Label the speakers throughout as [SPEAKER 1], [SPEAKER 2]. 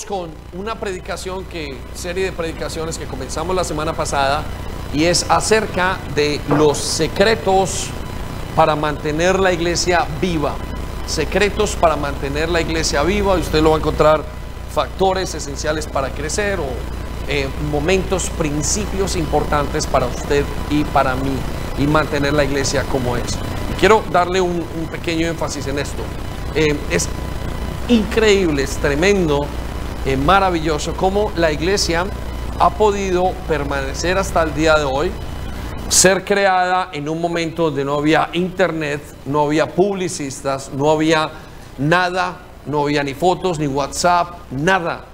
[SPEAKER 1] con una predicación que serie de predicaciones que comenzamos la semana pasada y es acerca de los secretos para mantener la iglesia viva. Secretos para mantener la iglesia viva. Y usted lo va a encontrar factores esenciales para crecer o eh, momentos, principios importantes para usted y para mí y mantener la iglesia como es. quiero darle un, pequeño énfasis en esto. Eh, es increíble, es tremendo es maravilloso cómo la iglesia ha podido permanecer hasta el día de hoy, ser creada en un momento donde no había internet, no había publicistas, no había nada, no había ni fotos, ni WhatsApp, nada,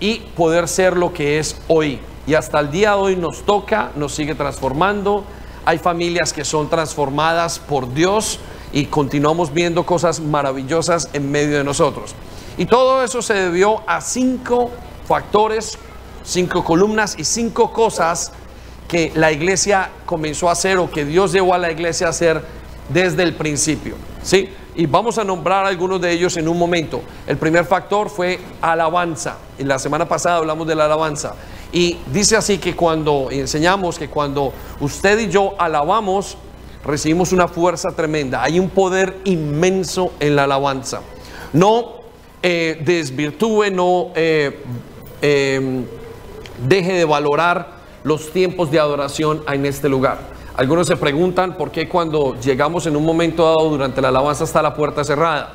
[SPEAKER 1] y poder ser lo que es hoy. Y hasta el día de hoy nos toca, nos sigue transformando. Hay familias que son transformadas por Dios y continuamos viendo cosas maravillosas en medio de nosotros. Y todo eso se debió a cinco factores, cinco columnas y cinco cosas que la iglesia comenzó a hacer o que Dios llevó a la iglesia a hacer desde el principio. ¿sí? Y vamos a nombrar algunos de ellos en un momento. El primer factor fue alabanza. Y la semana pasada hablamos de la alabanza. Y dice así que cuando enseñamos que cuando usted y yo alabamos, recibimos una fuerza tremenda. Hay un poder inmenso en la alabanza. No eh, desvirtúe, no eh, em, deje de valorar los tiempos de adoración en este lugar. Algunos se preguntan por qué cuando llegamos en un momento dado durante la alabanza está la puerta cerrada.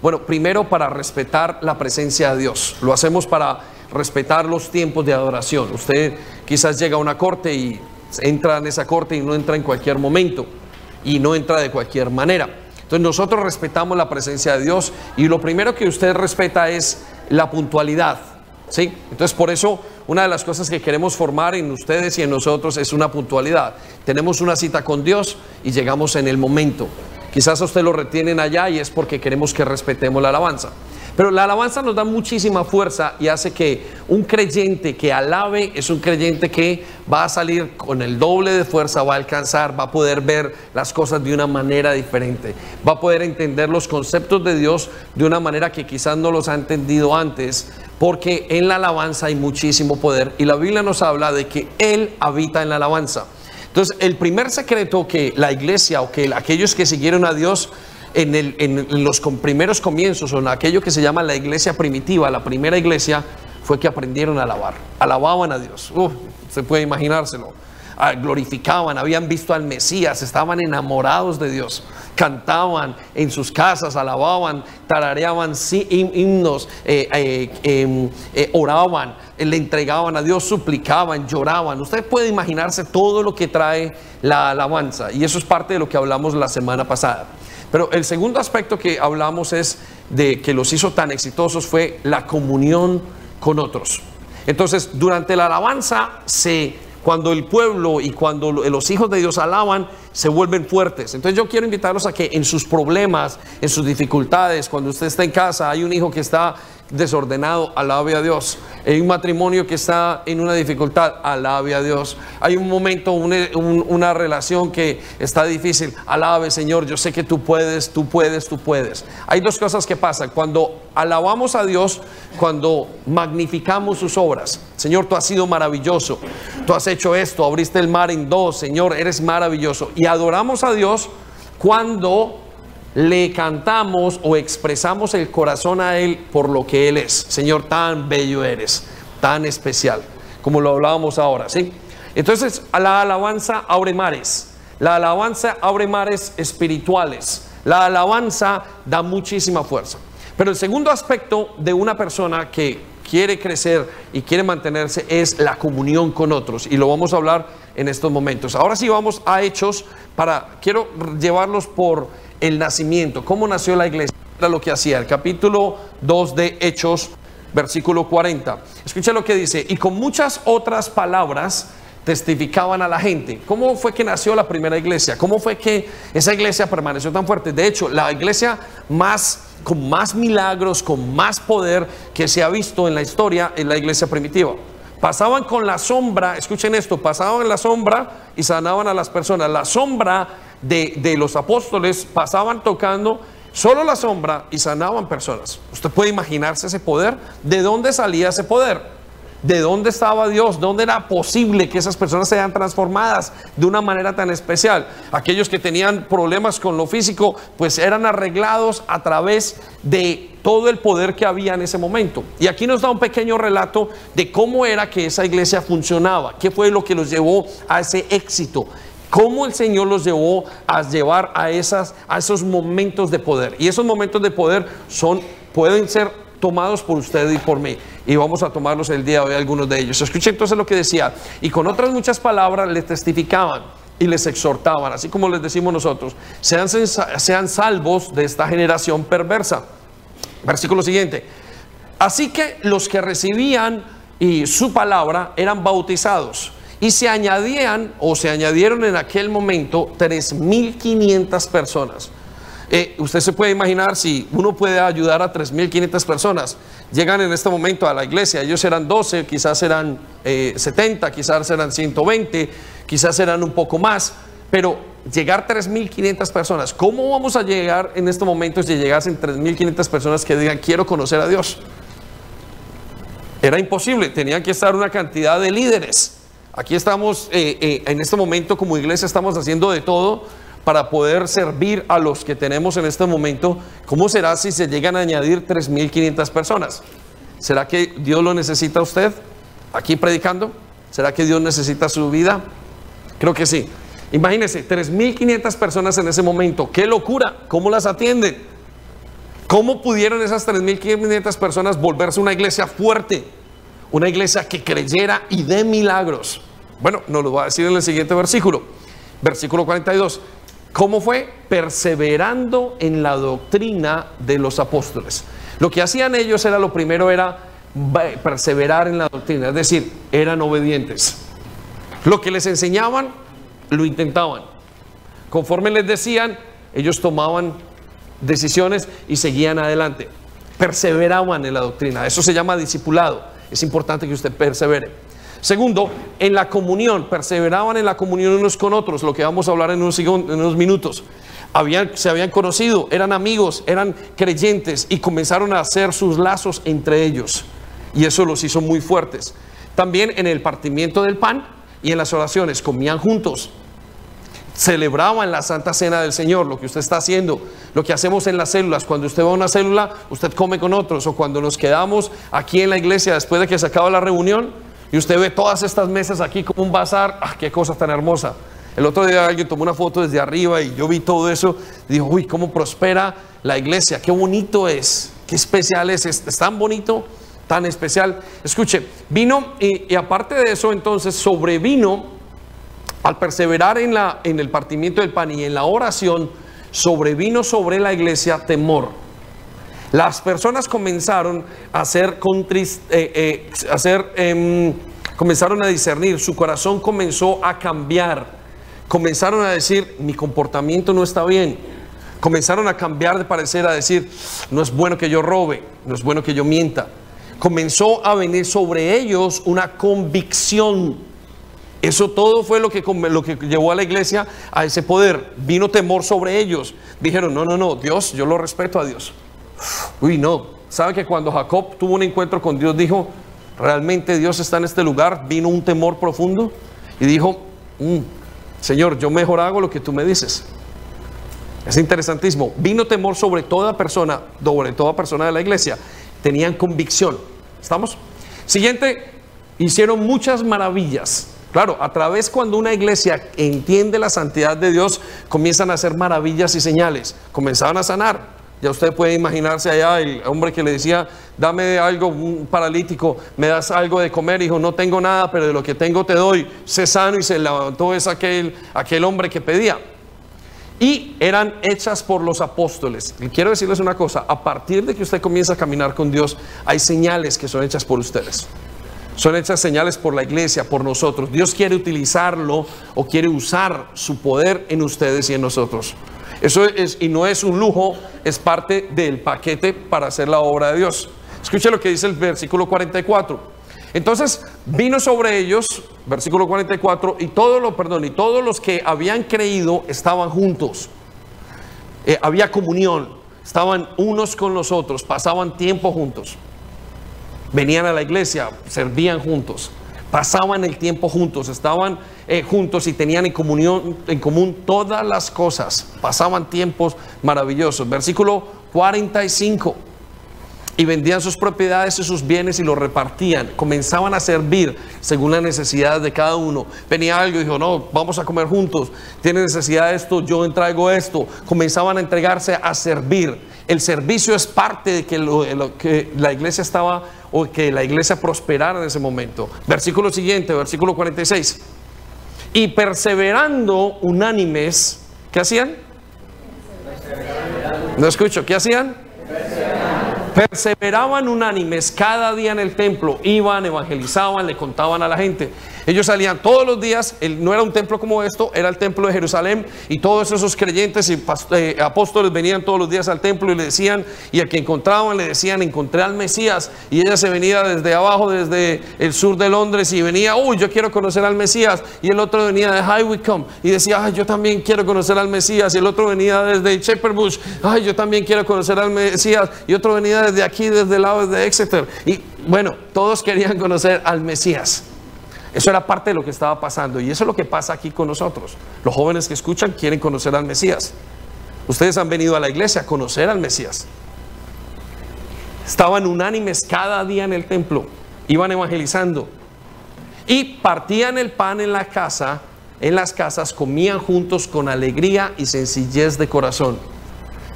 [SPEAKER 1] Bueno, primero para respetar la presencia de Dios. Lo hacemos para respetar los tiempos de adoración. Usted quizás llega a una corte y entra en esa corte y no entra en cualquier momento y no entra de cualquier manera. Entonces nosotros respetamos la presencia de Dios y lo primero que usted respeta es la puntualidad. ¿sí? Entonces por eso una de las cosas que queremos formar en ustedes y en nosotros es una puntualidad. Tenemos una cita con Dios y llegamos en el momento. Quizás a usted lo retienen allá y es porque queremos que respetemos la alabanza. Pero la alabanza nos da muchísima fuerza y hace que un creyente que alabe es un creyente que va a salir con el doble de fuerza, va a alcanzar, va a poder ver las cosas de una manera diferente, va a poder entender los conceptos de Dios de una manera que quizás no los ha entendido antes, porque en la alabanza hay muchísimo poder y la Biblia nos habla de que Él habita en la alabanza. Entonces, el primer secreto que la iglesia o que aquellos que siguieron a Dios en, los primeros comienzos o en aquello que se llama la iglesia primitiva, la primera iglesia, fue que aprendieron a alabar. Alababan a Dios. se puede imaginárselo. Glorificaban, habían visto al Mesías, estaban enamorados de Dios. Cantaban en sus casas, alababan, tarareaban himnos, eh, eh, em, eh, oraban, le entregaban a Dios, suplicaban, lloraban. Usted puede imaginarse todo lo que trae la alabanza. Y eso es parte de lo que hablamos la semana pasada. Pero el segundo aspecto que hablamos es de que los hizo tan exitosos fue la comunión con otros. Entonces, durante la alabanza, se, cuando el pueblo y cuando los hijos de Dios alaban, se vuelven fuertes. Entonces yo quiero invitarlos a que en sus problemas, en sus dificultades, cuando usted está en casa, hay un hijo que está desordenado, alabe a Dios. Hay un matrimonio que está en una dificultad, alabe a Dios. Hay un momento, una, relación que está difícil, alabe Señor, yo sé que tú puedes, tú puedes, tú puedes. Hay dos cosas que pasan. Cuando alabamos a Dios, cuando magnificamos sus obras. Señor, tú has sido maravilloso. Tú has hecho esto, abriste el mar en dos, Señor, eres maravilloso. Y adoramos a Dios cuando le cantamos o expresamos el corazón a Él por lo que Él es. Señor, tan bello eres, tan especial, como lo hablábamos ahora, ¿sí? Entonces, la alabanza abre mares. La alabanza abre mares espirituales. La alabanza da muchísima fuerza. Pero el segundo aspecto de una persona que quiere crecer y quiere mantenerse es la comunión con otros. Y lo vamos a hablar en estos momentos. Ahora sí vamos a Hechos para, quiero llevarlos por el nacimiento, cómo nació la iglesia, era lo que hacía. El capítulo 2 de Hechos, versículo 40. Escucha lo que dice, y con muchas otras palabras testificaban a la gente. ¿Cómo fue que nació la primera iglesia? ¿Cómo fue que esa iglesia permaneció tan fuerte? De hecho, la iglesia más con más milagros, con más poder que se ha visto en la historia en la iglesia primitiva. Pasaban con la sombra, escuchen esto, pasaban en la sombra y sanaban a las personas. La sombra de, los apóstoles pasaban tocando solo la sombra y sanaban personas. Usted puede imaginarse ese poder. ¿De dónde salía ese poder? ¿De dónde estaba Dios? ¿Dónde era posible que esas personas sean transformadas de una manera tan especial? Aquellos que tenían problemas con lo físico, pues eran arreglados a través de todo el poder que había en ese momento. Y aquí nos da un pequeño relato de cómo era que esa iglesia funcionaba, qué fue lo que los llevó a ese éxito, cómo el Señor los llevó a llevar a, esas, a esos momentos de poder. Y esos momentos de poder son, pueden ser tomados por usted y por mí. Y vamos a tomarlos el día de hoy algunos de ellos. Escuche entonces lo que decía. Y con otras muchas palabras les testificaban y les exhortaban, así como les decimos nosotros, sean, sean salvos de esta generación perversa. Versículo siguiente. Así que los que recibían y su palabra eran bautizados y se añadían o se añadieron en aquel momento 3.500 personas. Eh, usted se puede imaginar si uno puede ayudar a 3.500 personas. Llegan en este momento a la iglesia, ellos eran 12, quizás eran 70, eh, quizás eran 120, quizás eran un poco más, pero llegar a 3.500 personas, ¿cómo vamos a llegar en este momento si llegasen 3.500 personas que digan quiero conocer a Dios? Era imposible, tenían que estar una cantidad de líderes. Aquí estamos, eh, en este momento como iglesia estamos haciendo de todo para poder servir a los que tenemos en este momento, ¿cómo será si se llegan a añadir 3.500 personas? ¿Será que Dios lo necesita a usted aquí predicando? ¿Será que Dios necesita su vida? Creo que sí. Imagínense, 3.500 personas en ese momento. ¡Qué locura! ¿Cómo las atienden? ¿Cómo pudieron esas 3.500 personas volverse una iglesia fuerte? Una iglesia que creyera y de milagros. Bueno, nos lo va a decir en el siguiente versículo. Versículo 42. ¿Cómo fue? Perseverando en la doctrina de los apóstoles. Lo que hacían ellos era lo primero era perseverar en la doctrina, es decir, eran obedientes. Lo que les enseñaban, lo intentaban. Conforme les decían, ellos tomaban decisiones y seguían adelante. Perseveraban en la doctrina. Eso se llama discipulado. Es importante que usted persevere. Segundo, en la comunión, perseveraban en la comunión unos con otros, lo que vamos a hablar en unos, en unos minutos. Habían, se habían conocido, eran amigos, eran creyentes y comenzaron a hacer sus lazos entre ellos. Y eso los hizo muy fuertes. También en el partimiento del pan y en las oraciones, comían juntos, celebraban la Santa Cena del Señor, lo que usted está haciendo, lo que hacemos en las células. Cuando usted va a una célula, usted come con otros, o cuando nos quedamos aquí en la iglesia después de que se acaba la reunión, y usted ve todas estas mesas aquí como un bazar. ¡Ah, qué cosa tan hermosa! El otro día alguien tomó una foto desde arriba y yo vi todo eso. Dijo, uy, cómo prospera la iglesia, qué bonito es, qué especial es, es, tan bonito, tan especial. Escuche, vino y, aparte de eso, entonces sobrevino al perseverar en, la, en el partimiento del pan y en la oración, sobrevino sobre la iglesia temor. Las personas comenzaron a ser, eh, eh, em, comenzaron a discernir, su corazón comenzó a cambiar, comenzaron a decir, mi comportamiento no está bien, comenzaron a cambiar de parecer, a decir, no es bueno que yo robe, no es bueno que yo mienta. Comenzó a venir sobre ellos una convicción. Eso todo fue lo que, lo que llevó a la iglesia a ese poder. Vino temor sobre ellos. Dijeron, no, no, no, Dios, yo lo respeto a Dios. Uy, no. ¿Sabe que cuando Jacob tuvo un encuentro con Dios dijo, realmente Dios está en este lugar? Vino un temor profundo y dijo, mm, Señor, yo mejor hago lo que tú me dices. Es interesantísimo. Vino temor sobre toda persona, sobre toda persona de la iglesia. Tenían convicción. ¿Estamos? Siguiente, hicieron muchas maravillas. Claro, a través cuando una iglesia entiende la santidad de Dios, comienzan a hacer maravillas y señales. Comenzaban a sanar, ya usted puede imaginarse allá el hombre que le decía, dame algo, un paralítico, me das algo de comer, dijo, no tengo nada, pero de lo que tengo te doy. Se sano y se levantó es aquel, aquel hombre que pedía. Y eran hechas por los apóstoles. Y quiero decirles una cosa, a partir de que usted comienza a caminar con Dios, hay señales que son hechas por ustedes. Son hechas señales por la iglesia, por nosotros. Dios quiere utilizarlo o quiere usar su poder en ustedes y en nosotros. Eso es, y no es un lujo, es parte del paquete para hacer la obra de Dios. Escuche lo que dice el versículo 44. Entonces vino sobre ellos, versículo 44, y todos los, perdón, y todos los que habían creído estaban juntos. Eh, había comunión. estaban unos con los otros, pasaban tiempo juntos. Venían a la iglesia, servían juntos, pasaban el tiempo juntos, estaban eh, juntos y tenían en, comunión, en común todas las cosas, pasaban tiempos maravillosos. Versículo 45 y vendían sus propiedades y sus bienes y los repartían. Comenzaban a servir según las necesidades de cada uno. Venía algo y dijo, no, vamos a comer juntos. Tiene necesidad de esto, yo entrego esto. Comenzaban a entregarse a servir. El servicio es parte de que, lo, que la iglesia estaba o que la iglesia prosperara en ese momento. Versículo siguiente, versículo 46. Y perseverando unánimes, ¿qué hacían? No escucho, ¿qué hacían? Perseveraban unánimes cada día en el templo, iban, evangelizaban, le contaban a la gente. Ellos salían todos los días, no era un templo como esto, era el templo de Jerusalén y todos esos creyentes y eh, apóstoles venían todos los días al templo y le decían, y al que encontraban le decían, encontré al Mesías y ella se venía desde abajo, desde el sur de Londres y venía, uy, yo quiero conocer al Mesías y el otro venía de High Wycombe y decía, ay, yo también quiero conocer al Mesías y el otro venía desde Shepherd Bush, ay, yo también quiero conocer al Mesías y otro venía desde aquí, desde el lado de Exeter y bueno, todos querían conocer al Mesías. Eso era parte de lo que estaba pasando y eso es lo que pasa aquí con nosotros. Los jóvenes que escuchan quieren conocer al Mesías. Ustedes han venido a la iglesia a conocer al Mesías. Estaban unánimes cada día en el templo, iban evangelizando y partían el pan en la casa, en las casas, comían juntos con alegría y sencillez de corazón.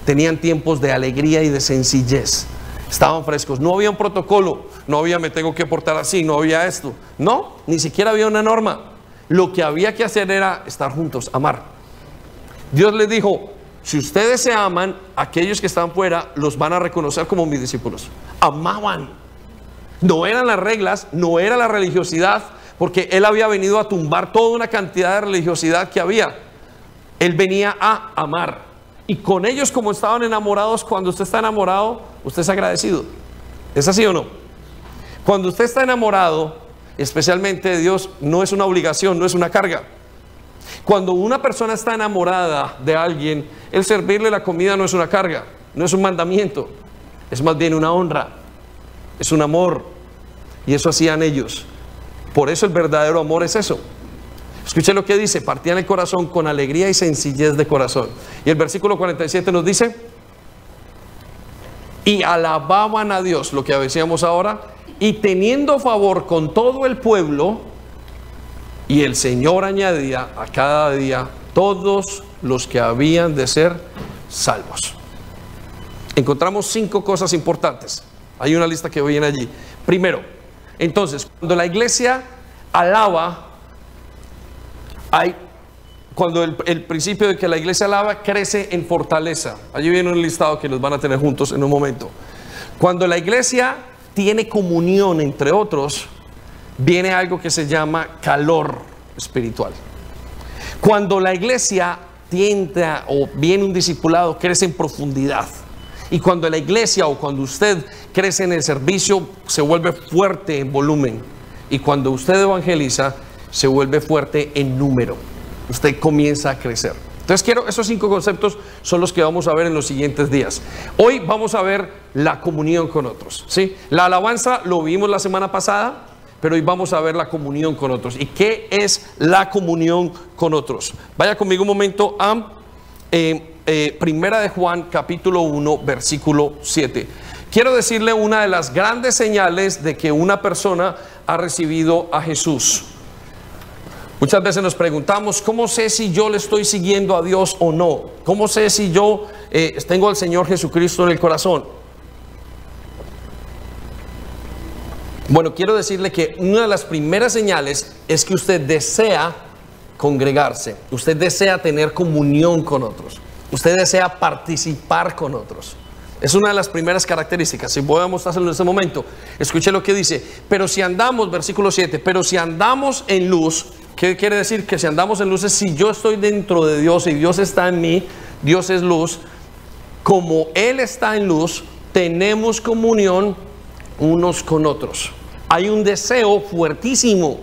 [SPEAKER 1] Tenían tiempos de alegría y de sencillez. Estaban frescos. No había un protocolo. No había me tengo que portar así. No había esto. No, ni siquiera había una norma. Lo que había que hacer era estar juntos, amar. Dios les dijo, si ustedes se aman, aquellos que están fuera los van a reconocer como mis discípulos. Amaban. No eran las reglas, no era la religiosidad, porque Él había venido a tumbar toda una cantidad de religiosidad que había. Él venía a amar. Y con ellos como estaban enamorados, cuando usted está enamorado, usted es agradecido. ¿Es así o no? Cuando usted está enamorado, especialmente de Dios, no es una obligación, no es una carga. Cuando una persona está enamorada de alguien, el servirle la comida no es una carga, no es un mandamiento, es más bien una honra, es un amor. Y eso hacían ellos. Por eso el verdadero amor es eso. Escuche lo que dice, partían el corazón con alegría y sencillez de corazón. Y el versículo 47 nos dice, y alababan a Dios, lo que decíamos ahora, y teniendo favor con todo el pueblo, y el Señor añadía a cada día todos los que habían de ser salvos. Encontramos cinco cosas importantes. Hay una lista que viene allí. Primero, entonces, cuando la iglesia alaba, hay, cuando el, principio de que la iglesia alaba crece en fortaleza. Allí viene un listado que los van a tener juntos en un momento. Cuando la iglesia tiene comunión entre otros, viene algo que se llama calor espiritual. Cuando la iglesia tiende o viene un discipulado, crece en profundidad. Y cuando la iglesia o cuando usted crece en el servicio, se vuelve fuerte en volumen. Y cuando usted evangeliza, se vuelve fuerte en número. Usted comienza a crecer. Entonces quiero, esos cinco conceptos son los que vamos a ver en los siguientes días. Hoy vamos a ver la comunión con otros. ¿sí? La alabanza lo vimos la semana pasada, pero hoy vamos a ver la comunión con otros. ¿Y qué es la comunión con otros? Vaya conmigo un momento a eh, eh, Primera de Juan capítulo 1 versículo 7. Quiero decirle una de las grandes señales de que una persona ha recibido a Jesús. Muchas veces nos preguntamos, ¿cómo sé si yo le estoy siguiendo a Dios o no? ¿Cómo sé si yo eh, tengo al Señor Jesucristo en el corazón? Bueno, quiero decirle que una de las primeras señales es que usted desea congregarse, usted desea tener comunión con otros, usted desea participar con otros. Es una de las primeras características. Si voy a mostrárselo en este momento, escuche lo que dice. Pero si andamos, versículo 7, pero si andamos en luz, ¿Qué quiere decir? Que si andamos en luces, si yo estoy dentro de Dios y Dios está en mí, Dios es luz, como Él está en luz, tenemos comunión unos con otros. Hay un deseo fuertísimo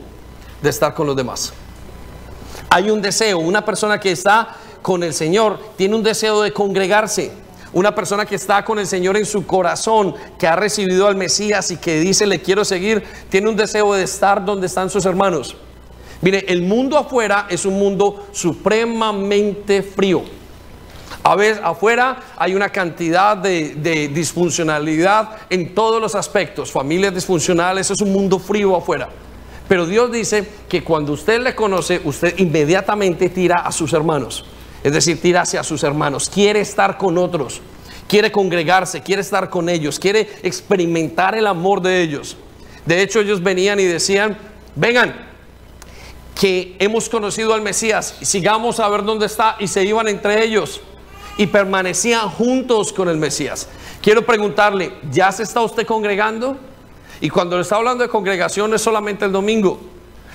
[SPEAKER 1] de estar con los demás. Hay un deseo, una persona que está con el Señor tiene un deseo de congregarse. Una persona que está con el Señor en su corazón, que ha recibido al Mesías y que dice le quiero seguir, tiene un deseo de estar donde están sus hermanos. Mire, el mundo afuera es un mundo supremamente frío. A veces afuera hay una cantidad de, disfuncionalidad en todos los aspectos, familias disfuncionales, es un mundo frío afuera. Pero Dios dice que cuando usted le conoce, usted inmediatamente tira a sus hermanos. Es decir, tira hacia sus hermanos. Quiere estar con otros. Quiere congregarse, quiere estar con ellos, quiere experimentar el amor de ellos. De hecho, ellos venían y decían, vengan, que hemos conocido al Mesías, sigamos a ver dónde está. Y se iban entre ellos y permanecían juntos con el Mesías. Quiero preguntarle, ¿ya se está usted congregando? Y cuando le está hablando de congregación es solamente el domingo.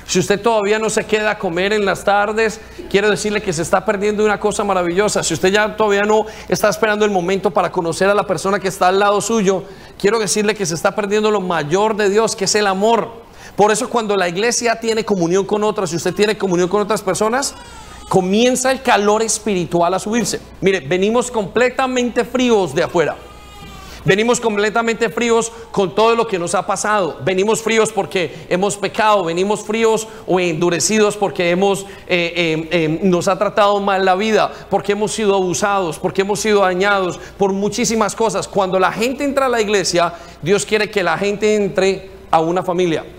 [SPEAKER 1] Si usted todavía no se queda a comer en las tardes, quiero decirle que se está perdiendo una cosa maravillosa. Si usted ya todavía no está esperando el momento para conocer a la persona que está al lado suyo, quiero decirle que se está perdiendo lo mayor de Dios, que es el amor. Por eso cuando la iglesia tiene comunión con otras, si usted tiene comunión con otras personas, comienza el calor espiritual a subirse. Mire, venimos completamente fríos de afuera. Venimos completamente fríos con todo lo que nos ha pasado. Venimos fríos porque hemos pecado. Venimos fríos o endurecidos porque hemos, eh, eh, eh, nos ha tratado mal la vida, porque hemos sido abusados, porque hemos sido dañados por muchísimas cosas. Cuando la gente entra a la iglesia, Dios quiere que la gente entre a una familia.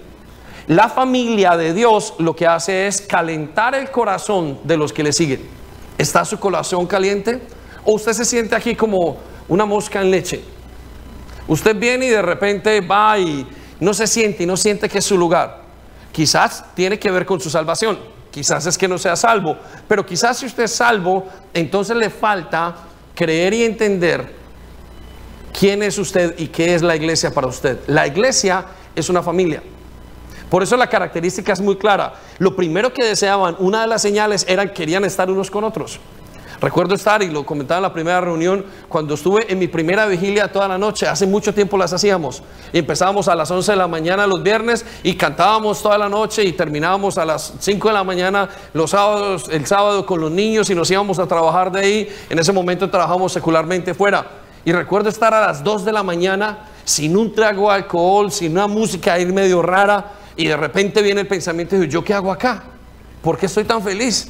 [SPEAKER 1] La familia de Dios lo que hace es calentar el corazón de los que le siguen. ¿Está su corazón caliente? ¿O usted se siente aquí como una mosca en leche? Usted viene y de repente va y no se siente y no siente que es su lugar. Quizás tiene que ver con su salvación. Quizás es que no sea salvo. Pero quizás si usted es salvo, entonces le falta creer y entender quién es usted y qué es la iglesia para usted. La iglesia es una familia. Por eso la característica es muy clara. Lo primero que deseaban, una de las señales era que querían estar unos con otros. Recuerdo estar, y lo comentaba en la primera reunión, cuando estuve en mi primera vigilia toda la noche, hace mucho tiempo las hacíamos, empezábamos a las 11 de la mañana los viernes y cantábamos toda la noche y terminábamos a las 5 de la mañana los sábados, el sábado con los niños y nos íbamos a trabajar de ahí. En ese momento trabajamos secularmente fuera. Y recuerdo estar a las 2 de la mañana sin un trago de alcohol, sin una música ahí medio rara, y de repente viene el pensamiento de ¿yo qué hago acá? ¿Por qué estoy tan feliz?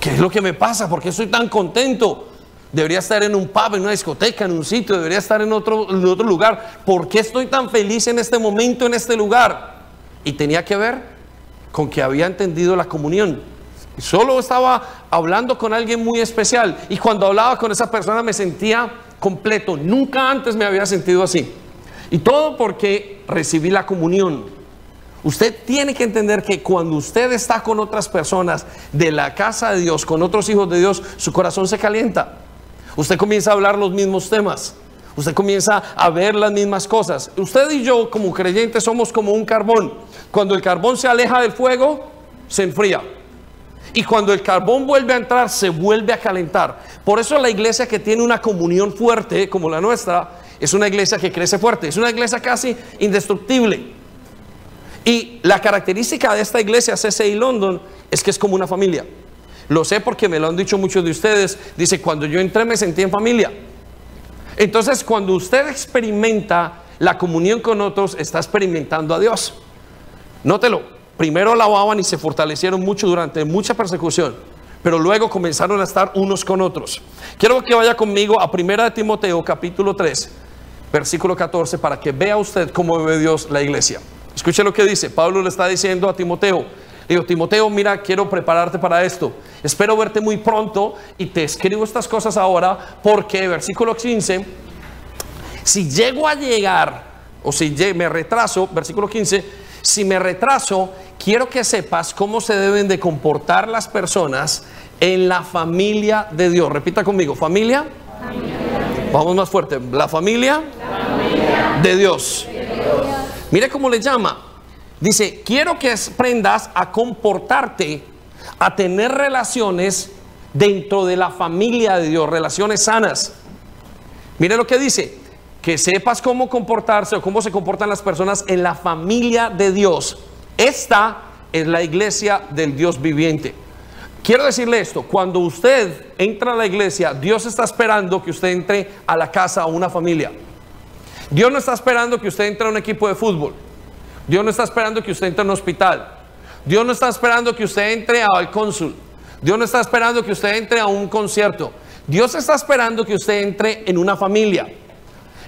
[SPEAKER 1] ¿Qué es lo que me pasa? ¿Por qué estoy tan contento? Debería estar en un pub, en una discoteca, en un sitio, debería estar en otro, en otro lugar. ¿Por qué estoy tan feliz en este momento, en este lugar? Y tenía que ver con que había entendido la comunión. Solo estaba hablando con alguien muy especial y cuando hablaba con esa persona me sentía completo. Nunca antes me había sentido así. Y todo porque recibí la comunión. Usted tiene que entender que cuando usted está con otras personas de la casa de Dios, con otros hijos de Dios, su corazón se calienta. Usted comienza a hablar los mismos temas. Usted comienza a ver las mismas cosas. Usted y yo como creyentes somos como un carbón. Cuando el carbón se aleja del fuego, se enfría. Y cuando el carbón vuelve a entrar, se vuelve a calentar. Por eso la iglesia que tiene una comunión fuerte como la nuestra, es una iglesia que crece fuerte. Es una iglesia casi indestructible. Y la característica de esta iglesia CCI London es que es como una familia. Lo sé porque me lo han dicho muchos de ustedes. Dice, cuando yo entré me sentí en familia. Entonces, cuando usted experimenta la comunión con otros, está experimentando a Dios. Nótelo, primero alababan y se fortalecieron mucho durante mucha persecución, pero luego comenzaron a estar unos con otros. Quiero que vaya conmigo a 1 Timoteo capítulo 3, versículo 14, para que vea usted cómo ve Dios la iglesia. Escuche lo que dice. Pablo le está diciendo a Timoteo. Digo, Timoteo, mira, quiero prepararte para esto. Espero verte muy pronto y te escribo estas cosas ahora porque, versículo 15, si llego a llegar, o si me retraso, versículo 15, si me retraso, quiero que sepas cómo se deben de comportar las personas en la familia de Dios. Repita conmigo, familia. Vamos más fuerte. La familia, de Dios. Mire cómo le llama. Dice, quiero que aprendas a comportarte, a tener relaciones dentro de la familia de Dios, relaciones sanas. Mire lo que dice, que sepas cómo comportarse o cómo se comportan las personas en la familia de Dios. Esta es la iglesia del Dios viviente. Quiero decirle esto, cuando usted entra a la iglesia, Dios está esperando que usted entre a la casa a una familia. Dios no está esperando que usted entre a un equipo de fútbol. Dios no está esperando que usted entre a un hospital. Dios no está esperando que usted entre al cónsul. Dios no está esperando que usted entre a un concierto. Dios está esperando que usted entre en una familia.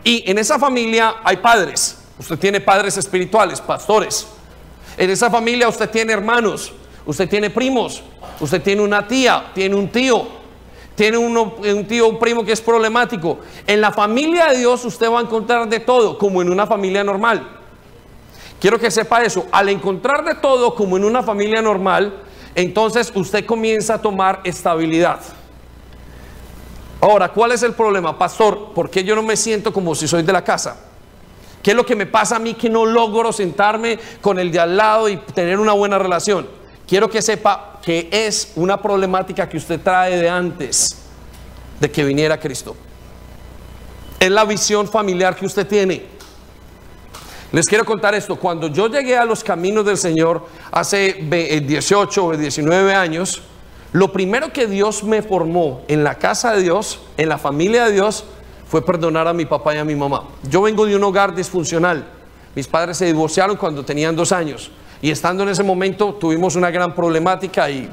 [SPEAKER 1] Y en esa familia hay padres. Usted tiene padres espirituales, pastores. En esa familia usted tiene hermanos, usted tiene primos, usted tiene una tía, tiene un tío, tiene un tío, un primo que es problemático. En la familia de Dios usted va a encontrar de todo, como en una familia normal. Quiero que sepa eso. Al encontrar de todo, como en una familia normal, entonces usted comienza a tomar estabilidad. Ahora, ¿cuál es el problema? Pastor, ¿por qué yo no me siento como si soy de la casa? ¿Qué es lo que me pasa a mí que no logro sentarme con el de al lado y tener una buena relación? Quiero que sepa que es una problemática que usted trae de antes de que viniera Cristo. Es la visión familiar que usted tiene. Les quiero contar esto. Cuando yo llegué a los caminos del Señor hace 18 o 19 años, lo primero que Dios me formó en la casa de Dios, en la familia de Dios, fue perdonar a mi papá y a mi mamá. Yo vengo de un hogar disfuncional. Mis padres se divorciaron cuando tenían dos años. Y estando en ese momento tuvimos una gran problemática y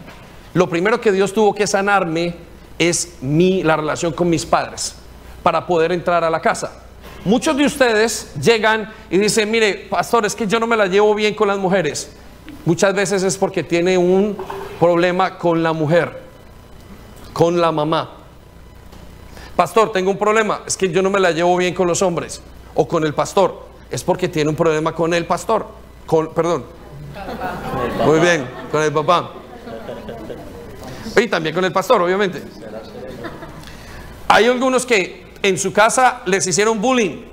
[SPEAKER 1] lo primero que Dios tuvo que sanarme es mi, la relación con mis padres para poder entrar a la casa. Muchos de ustedes llegan y dicen, mire, pastor, es que yo no me la llevo bien con las mujeres. Muchas veces es porque tiene un problema con la mujer, con la mamá. Pastor, tengo un problema, es que yo no me la llevo bien con los hombres o con el pastor. Es porque tiene un problema con el pastor, con, perdón. Muy bien, con el papá. Y también con el pastor, obviamente. Hay algunos que en su casa les hicieron bullying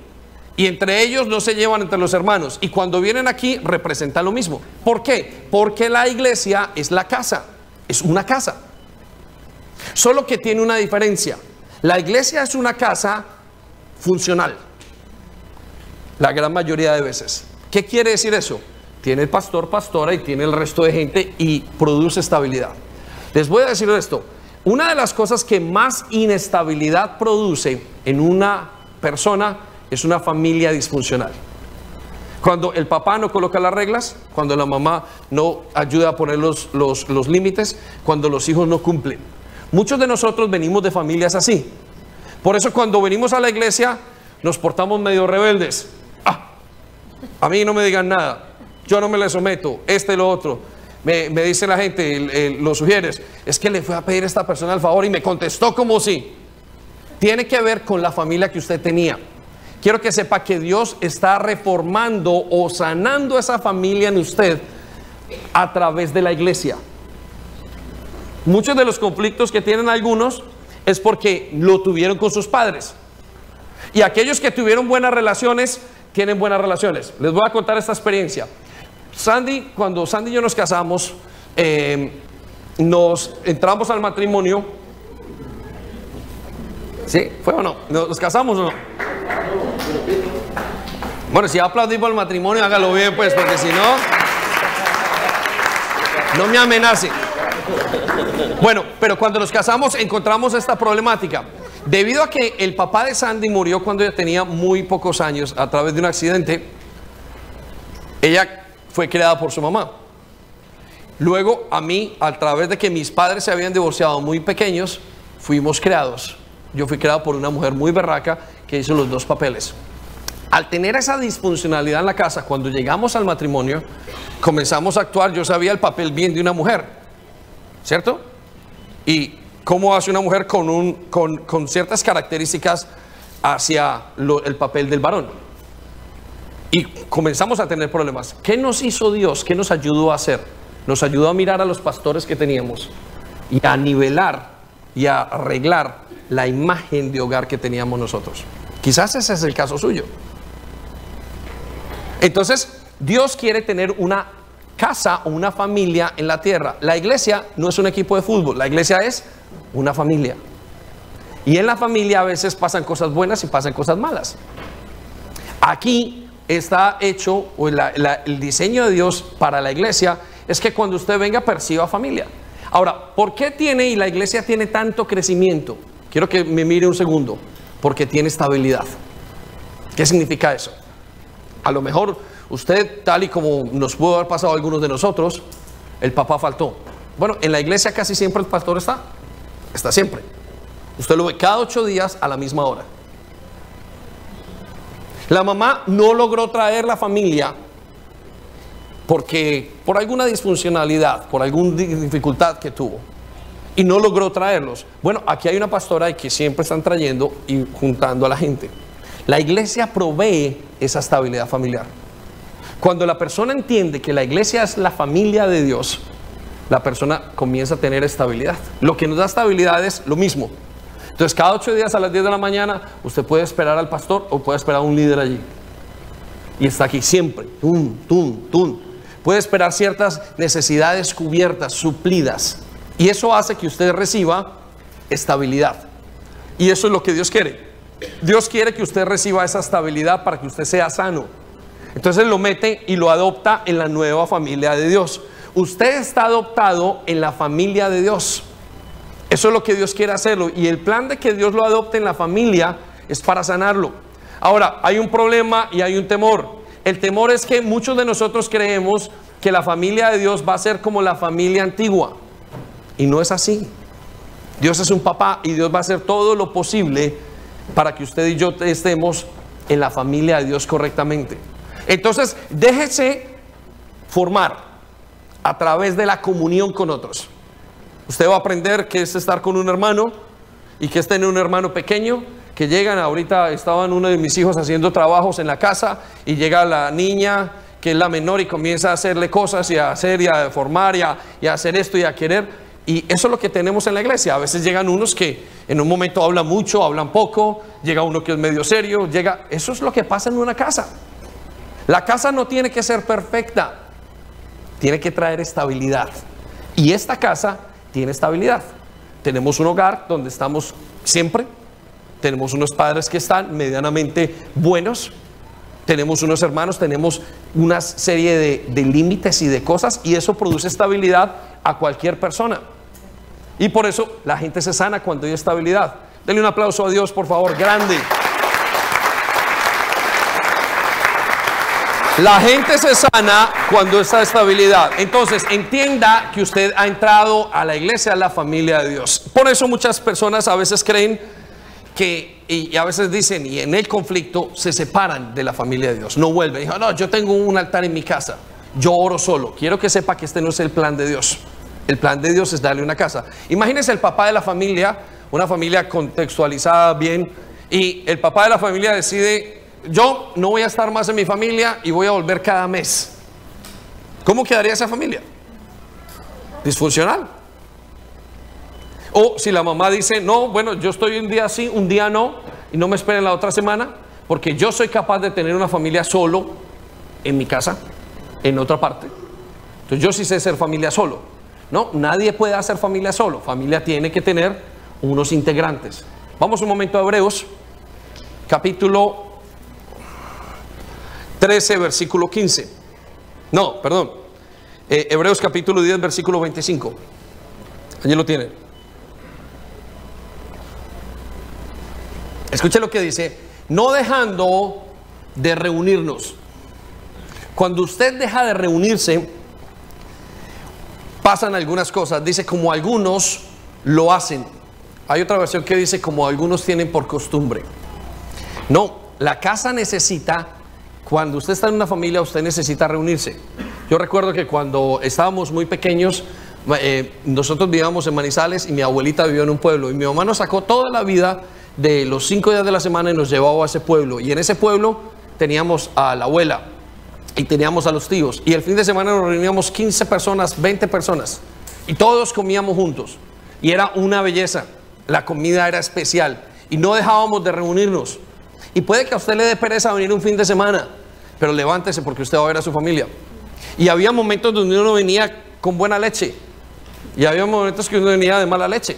[SPEAKER 1] y entre ellos no se llevan entre los hermanos. Y cuando vienen aquí representan lo mismo. ¿Por qué? Porque la iglesia es la casa, es una casa. Solo que tiene una diferencia. La iglesia es una casa funcional. La gran mayoría de veces. ¿Qué quiere decir eso? Tiene el pastor, pastora y tiene el resto de gente y produce estabilidad. Les voy a decir esto. Una de las cosas que más inestabilidad produce en una persona es una familia disfuncional. Cuando el papá no coloca las reglas, cuando la mamá no ayuda a poner los, los, límites, cuando los hijos no cumplen. Muchos de nosotros venimos de familias así. Por eso cuando venimos a la iglesia nos portamos medio rebeldes. Ah, a mí no me digan nada, yo no me le someto, este y lo otro. Me, dice la gente, lo sugieres, es que le fue a pedir a esta persona el favor y me contestó como sí. Tiene que ver con la familia que usted tenía. Quiero que sepa que Dios está reformando o sanando esa familia en usted a través de la iglesia. Muchos de los conflictos que tienen algunos es porque lo tuvieron con sus padres. Y aquellos que tuvieron buenas relaciones, tienen buenas relaciones. Les voy a contar esta experiencia. Sandy, cuando Sandy y yo nos casamos, eh, nos entramos al matrimonio. ¿Sí? ¿Fue o no? ¿Nos casamos o no? Bueno, si aplaudimos el matrimonio, hágalo bien, pues, porque si no, no me amenace. Bueno, pero cuando nos casamos encontramos esta problemática. Debido a que el papá de Sandy murió cuando ella tenía muy pocos años a través de un accidente, ella fue creada por su mamá. Luego a mí, a través de que mis padres se habían divorciado muy pequeños, fuimos creados. Yo fui creado por una mujer muy berraca que hizo los dos papeles. Al tener esa disfuncionalidad en la casa, cuando llegamos al matrimonio, comenzamos a actuar, yo sabía el papel bien de una mujer, ¿cierto? Y cómo hace una mujer con, un, con, ciertas características hacia el papel del varón y comenzamos a tener problemas. ¿Qué nos hizo Dios? ¿Qué nos ayudó a hacer? Nos ayudó a mirar a los pastores que teníamos y a nivelar y a arreglar la imagen de hogar que teníamos nosotros. Quizás ese es el caso suyo. Entonces, Dios quiere tener una casa o una familia en la tierra. La iglesia no es un equipo de fútbol, la iglesia es una familia. Y en la familia a veces pasan cosas buenas y pasan cosas malas. Aquí está hecho, o el diseño de Dios para la iglesia es que cuando usted venga perciba familia. Ahora, ¿por qué tiene y la iglesia tiene tanto crecimiento? Quiero que me mire un segundo. Porque tiene estabilidad. ¿Qué significa eso? A lo mejor usted, tal y como nos pudo haber pasado a algunos de nosotros, el papá faltó. Bueno, en la iglesia casi siempre el pastor está. Está siempre. Usted lo ve cada ocho días a la misma hora. La mamá no logró traer la familia porque por alguna disfuncionalidad, por alguna dificultad que tuvo y no logró traerlos. Bueno, aquí hay una pastora que siempre están trayendo y juntando a la gente. La iglesia provee esa estabilidad familiar. Cuando la persona entiende que la iglesia es la familia de Dios, la persona comienza a tener estabilidad. Lo que nos da estabilidad es lo mismo. Entonces, cada ocho días a las 10 de la mañana, usted puede esperar al pastor o puede esperar a un líder allí. Y está aquí siempre. Tum, tum, tum. Puede esperar ciertas necesidades cubiertas, suplidas. Y eso hace que usted reciba estabilidad. Y eso es lo que Dios quiere. Dios quiere que usted reciba esa estabilidad para que usted sea sano. Entonces lo mete y lo adopta en la nueva familia de Dios. Usted está adoptado en la familia de Dios. Eso es lo que Dios quiere hacerlo. Y el plan de que Dios lo adopte en la familia es para sanarlo. Ahora, hay un problema y hay un temor. El temor es que muchos de nosotros creemos que la familia de Dios va a ser como la familia antigua. Y no es así. Dios es un papá y Dios va a hacer todo lo posible para que usted y yo estemos en la familia de Dios correctamente. Entonces, déjese formar a través de la comunión con otros. Usted va a aprender que es estar con un hermano y que es tener un hermano pequeño que llegan, ahorita estaban uno de mis hijos haciendo trabajos en la casa y llega la niña que es la menor y comienza a hacerle cosas y a hacer y a formar y a, y a hacer esto y a querer. Y eso es lo que tenemos en la iglesia. A veces llegan unos que en un momento hablan mucho, hablan poco, llega uno que es medio serio, llega... Eso es lo que pasa en una casa. La casa no tiene que ser perfecta, tiene que traer estabilidad. Y esta casa tiene estabilidad. Tenemos un hogar donde estamos siempre, tenemos unos padres que están medianamente buenos, tenemos unos hermanos, tenemos una serie de, límites y de cosas y eso produce estabilidad a cualquier persona. Y por eso la gente se sana cuando hay estabilidad. Denle un aplauso a Dios, por favor, grande. La gente se sana cuando está estabilidad. Entonces, entienda que usted ha entrado a la iglesia, a la familia de Dios. Por eso muchas personas a veces creen que, y a veces dicen, y en el conflicto se separan de la familia de Dios, no vuelven. Dijo, no, yo tengo un altar en mi casa, yo oro solo. Quiero que sepa que este no es el plan de Dios. El plan de Dios es darle una casa. Imagínese el papá de la familia, una familia contextualizada bien, y el papá de la familia decide, yo no voy a estar más en mi familia y voy a volver cada mes. ¿Cómo quedaría esa familia? Disfuncional. O si la mamá dice, no, bueno, yo estoy un día sí, un día no, y no me esperen la otra semana, porque yo soy capaz de tener una familia solo en mi casa, en otra parte. Entonces yo sí sé ser familia solo. No, nadie puede hacer familia solo. Familia tiene que tener unos integrantes. Vamos un momento a Hebreos, capítulo 13, versículo 15. No, perdón. Eh, Hebreos capítulo 10, versículo 25. Allí lo tienen. Escuche lo que dice. No dejando de reunirnos. Cuando usted deja de reunirse, pasan algunas cosas. Dice como algunos lo hacen. Hay otra versión que dice como algunos tienen por costumbre. No, la casa necesita, cuando usted está en una familia, usted necesita reunirse. Yo recuerdo que cuando estábamos muy pequeños, eh, nosotros vivíamos en Manizales y mi abuelita vivió en un pueblo y mi mamá nos sacó toda la vida de los cinco días de la semana y nos llevaba a ese pueblo. Y en ese pueblo teníamos a la abuela, y teníamos a los tíos. Y el fin de semana nos reuníamos 15 personas, 20 personas. Y todos comíamos juntos. Y era una belleza. La comida era especial. Y no dejábamos de reunirnos. Y puede que a usted le dé pereza venir un fin de semana. Pero levántese porque usted va a ver a su familia. Y había momentos donde uno venía con buena leche. Y había momentos que uno venía de mala leche.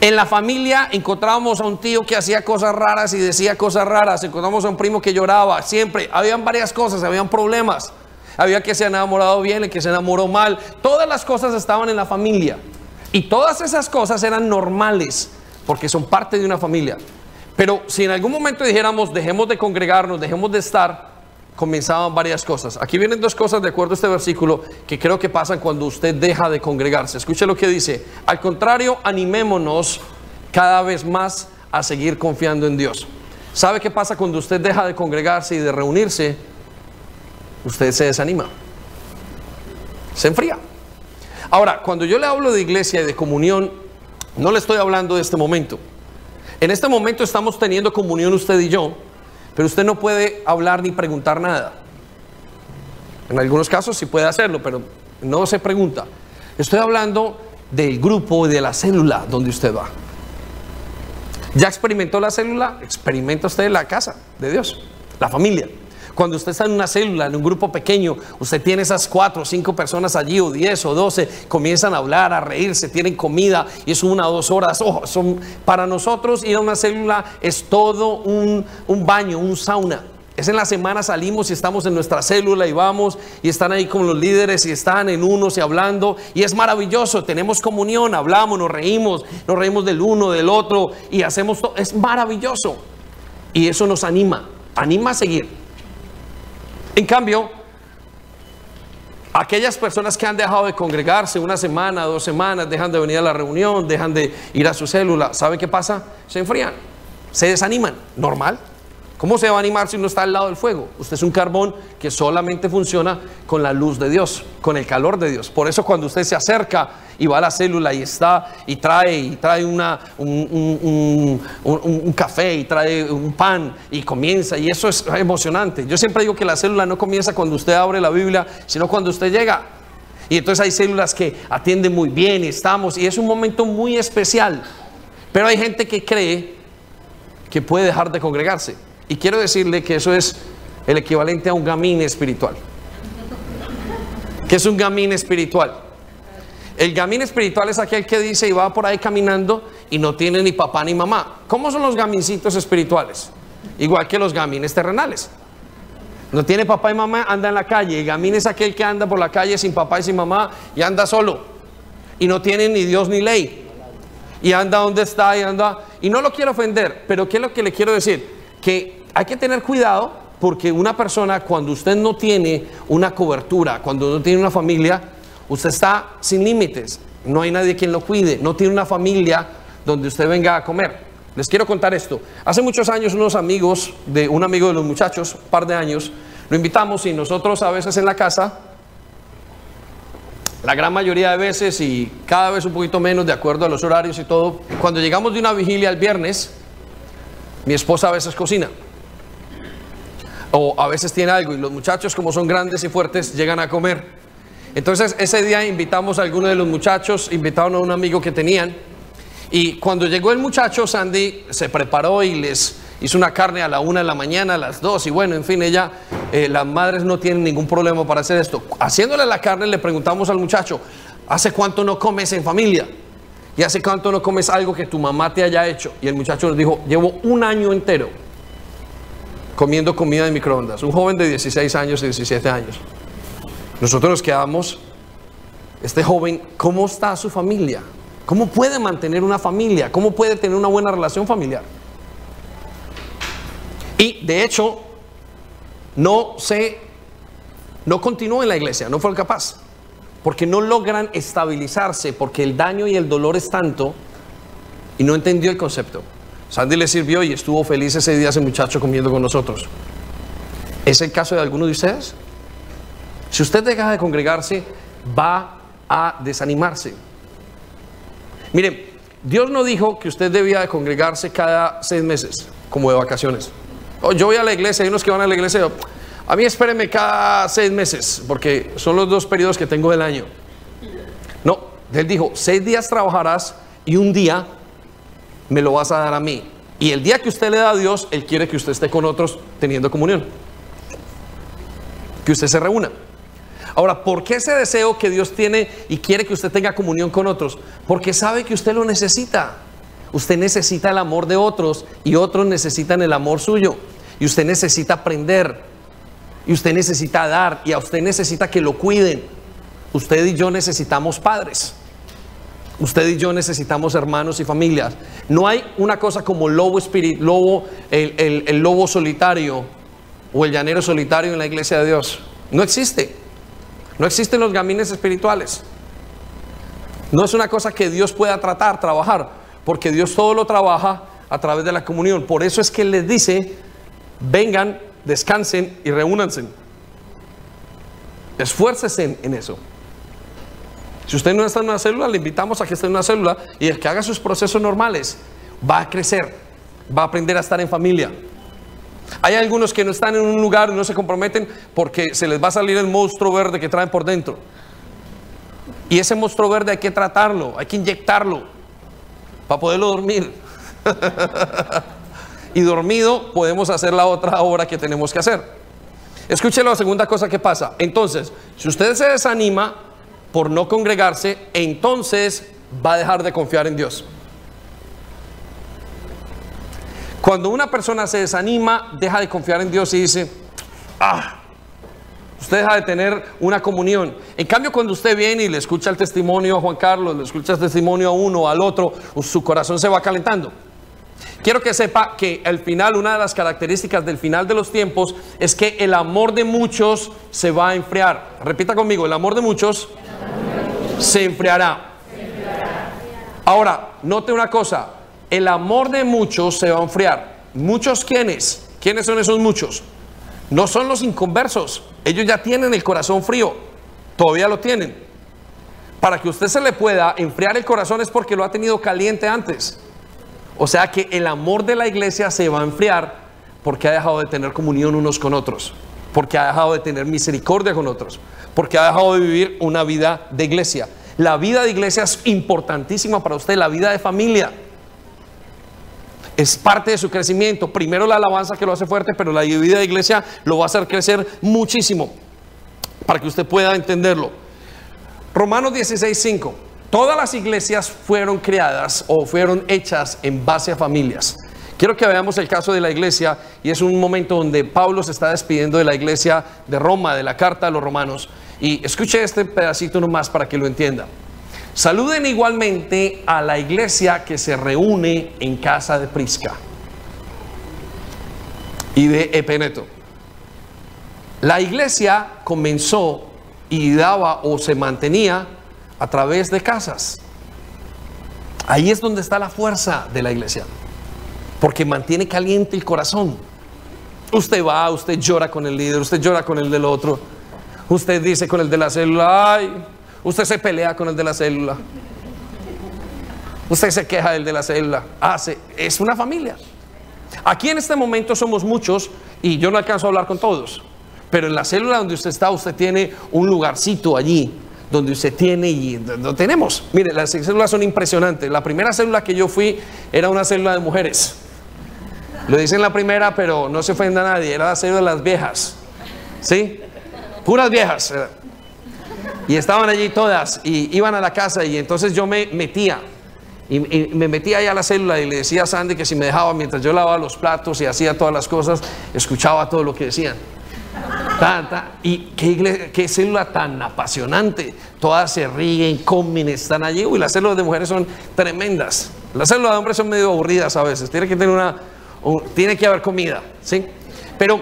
[SPEAKER 1] En la familia encontrábamos a un tío que hacía cosas raras y decía cosas raras. Encontramos a un primo que lloraba. Siempre. Habían varias cosas, habían problemas. había que se ha enamorado bien, el que se enamoró mal. Todas las cosas estaban en la familia. Y todas esas cosas eran normales, porque son parte de una familia. Pero si en algún momento dijéramos, dejemos de congregarnos, dejemos de estar, comenzaban varias cosas. Aquí vienen dos cosas de acuerdo a este versículo que creo que pasan cuando usted deja de congregarse. Escuche lo que dice. Al contrario, animémonos cada vez más a seguir confiando en Dios. ¿Sabe qué pasa cuando usted deja de congregarse y de reunirse? Usted se desanima. Se enfría. Ahora, cuando yo le hablo de iglesia y de comunión, no le estoy hablando de este momento. En este momento estamos teniendo comunión usted y yo, pero usted no puede hablar ni preguntar nada. En algunos casos sí puede hacerlo, pero no se pregunta. Estoy hablando del grupo de la célula donde usted va. ¿Ya experimentó la célula? Experimenta usted la casa de Dios, la familia. Cuando usted está en una célula, en un grupo pequeño, usted tiene esas cuatro o cinco personas allí, o diez o doce, comienzan a hablar, a reírse, tienen comida, y es una o dos horas. son, para nosotros ir a una célula es todo un, un baño, un sauna. Es en la semana salimos y estamos en nuestra célula y vamos y están ahí con los líderes y están en unos y hablando y es maravilloso, tenemos comunión, hablamos, nos reímos, nos reímos del uno, del otro y hacemos todo, es maravilloso y eso nos anima, anima a seguir. En cambio, aquellas personas que han dejado de congregarse una semana, dos semanas, dejan de venir a la reunión, dejan de ir a su célula, ¿sabe qué pasa? Se enfrían, se desaniman, normal. ¿Cómo se va a animar si uno está al lado del fuego? Usted es un carbón que solamente funciona con la luz de Dios, con el calor de Dios. Por eso cuando usted se acerca y va a la célula y está y trae y trae una, un, un, café y trae un pan y comienza y eso es emocionante. Yo siempre digo que la célula no comienza cuando usted abre la Biblia, sino cuando usted llega. Y entonces hay células que atienden muy bien y estamos y es un momento muy especial. Pero hay gente que cree que puede dejar de congregarse. Y quiero decirle que eso es el equivalente a un gamín espiritual. ¿Qué es un gamín espiritual? El gamín espiritual es aquel que dice y va por ahí caminando y no tiene ni papá ni mamá. ¿Cómo son los gamincitos espirituales? Igual que los gamines terrenales. No tiene papá y mamá, anda en la calle. El gamín es aquel que anda por la calle sin papá y sin mamá y anda solo. Y no tiene ni Dios ni ley. Y anda donde está y anda. Y no lo quiero ofender, pero ¿qué es lo que le quiero decir? Que hay que tener cuidado porque una persona cuando usted no tiene una cobertura, cuando no tiene una familia, usted está sin límites, no hay nadie quien lo cuide, no tiene una familia donde usted venga a comer. Les quiero contar esto. Hace muchos años unos amigos de un amigo de los muchachos, un par de años, lo invitamos y nosotros a veces en la casa, la gran mayoría de veces y cada vez un poquito menos de acuerdo a los horarios y todo, cuando llegamos de una vigilia el viernes, mi esposa a veces cocina o a veces tiene algo y los muchachos como son grandes y fuertes llegan a comer. Entonces ese día invitamos a alguno de los muchachos, invitaron a un amigo que tenían y cuando llegó el muchacho Sandy se preparó y les hizo una carne a la una de la mañana, a las dos y bueno, en fin, ella, eh, las madres no tienen ningún problema para hacer esto. Haciéndole la carne le preguntamos al muchacho, ¿hace cuánto no comes en familia? ¿Y hace cuánto no comes algo que tu mamá te haya hecho? Y el muchacho nos dijo, llevo un año entero comiendo comida de microondas, un joven de 16 años y 17 años. Nosotros nos quedamos, este joven, ¿cómo está su familia? ¿Cómo puede mantener una familia? ¿Cómo puede tener una buena relación familiar? Y de hecho, no se, no continuó en la iglesia, no fue capaz, porque no logran estabilizarse, porque el daño y el dolor es tanto y no entendió el concepto. Sandy le sirvió y estuvo feliz ese día ese muchacho comiendo con nosotros. ¿Es el caso de alguno de ustedes? Si usted deja de congregarse, va a desanimarse. Miren, Dios no dijo que usted debía de congregarse cada seis meses, como de vacaciones. Oh, yo voy a la iglesia, hay unos que van a la iglesia. A mí espéreme cada seis meses, porque son los dos periodos que tengo del año. No, Él dijo, seis días trabajarás y un día me lo vas a dar a mí. Y el día que usted le da a Dios, Él quiere que usted esté con otros teniendo comunión. Que usted se reúna. Ahora, ¿por qué ese deseo que Dios tiene y quiere que usted tenga comunión con otros? Porque sabe que usted lo necesita. Usted necesita el amor de otros y otros necesitan el amor suyo. Y usted necesita aprender. Y usted necesita dar y a usted necesita que lo cuiden. Usted y yo necesitamos padres. Usted y yo necesitamos hermanos y familias. No hay una cosa como lobo espíritu, lobo, el, el lobo solitario o el llanero solitario en la iglesia de Dios. No existe. No existen los gamines espirituales. No es una cosa que Dios pueda tratar, trabajar, porque Dios todo lo trabaja a través de la comunión. Por eso es que les dice, vengan, descansen y reúnanse. Esfuércese en eso. Si usted no está en una célula, le invitamos a que esté en una célula y el que haga sus procesos normales va a crecer, va a aprender a estar en familia. Hay algunos que no están en un lugar y no se comprometen porque se les va a salir el monstruo verde que traen por dentro. Y ese monstruo verde hay que tratarlo, hay que inyectarlo para poderlo dormir. y dormido podemos hacer la otra obra que tenemos que hacer. Escuche la segunda cosa que pasa. Entonces, si usted se desanima por no congregarse, entonces va a dejar de confiar en Dios. Cuando una persona se desanima, deja de confiar en Dios y dice, ah, usted deja de tener una comunión. En cambio, cuando usted viene y le escucha el testimonio a Juan Carlos, le escucha el testimonio a uno al otro, su corazón se va calentando. Quiero que sepa que al final, una de las características del final de los tiempos es que el amor de muchos se va a enfriar. Repita conmigo, el amor de muchos se enfriará. Ahora, note una cosa, el amor de muchos se va a enfriar. ¿Muchos quiénes? ¿Quiénes son esos muchos? No son los inconversos. Ellos ya tienen el corazón frío. Todavía lo tienen. Para que usted se le pueda enfriar el corazón es porque lo ha tenido caliente antes. O sea que el amor de la iglesia se va a enfriar porque ha dejado de tener comunión unos con otros. Porque ha dejado de tener misericordia con otros. Porque ha dejado de vivir una vida de iglesia. La vida de iglesia es importantísima para usted, la vida de familia es parte de su crecimiento. Primero la alabanza que lo hace fuerte, pero la vida de iglesia lo va a hacer crecer muchísimo para que usted pueda entenderlo. Romanos 16:5. Todas las iglesias fueron creadas o fueron hechas en base a familias. Quiero que veamos el caso de la iglesia y es un momento donde Pablo se está despidiendo de la iglesia de Roma, de la carta a los romanos. Y escuche este pedacito nomás para que lo entienda. Saluden igualmente a la iglesia que se reúne en casa de Prisca y de Epeneto. La iglesia comenzó y daba o se mantenía a través de casas. Ahí es donde está la fuerza de la iglesia, porque mantiene caliente el corazón. Usted va, usted llora con el líder, usted llora con el del otro, usted dice con el de la célula, ay, Usted se pelea con el de la célula. Usted se queja del de la célula. Hace, es una familia. Aquí en este momento somos muchos y yo no alcanzo a hablar con todos. Pero en la célula donde usted está, usted tiene un lugarcito allí donde usted tiene y lo tenemos. Mire, las células son impresionantes. La primera célula que yo fui era una célula de mujeres. Lo dicen la primera, pero no se ofenda a nadie. Era la célula de las viejas. ¿Sí? Puras viejas. Y estaban allí todas y iban a la casa y entonces yo me metía. Y, me metía ahí a la célula y le decía a Sandy que si me dejaba mientras yo lavaba los platos y hacía todas las cosas, escuchaba todo lo que decían. Y qué, qué célula tan apasionante. Todas se ríen, comen, están allí. y las células de mujeres son tremendas. Las células de hombres son medio aburridas a veces. Tiene que tener una, tiene que haber comida, ¿sí? Pero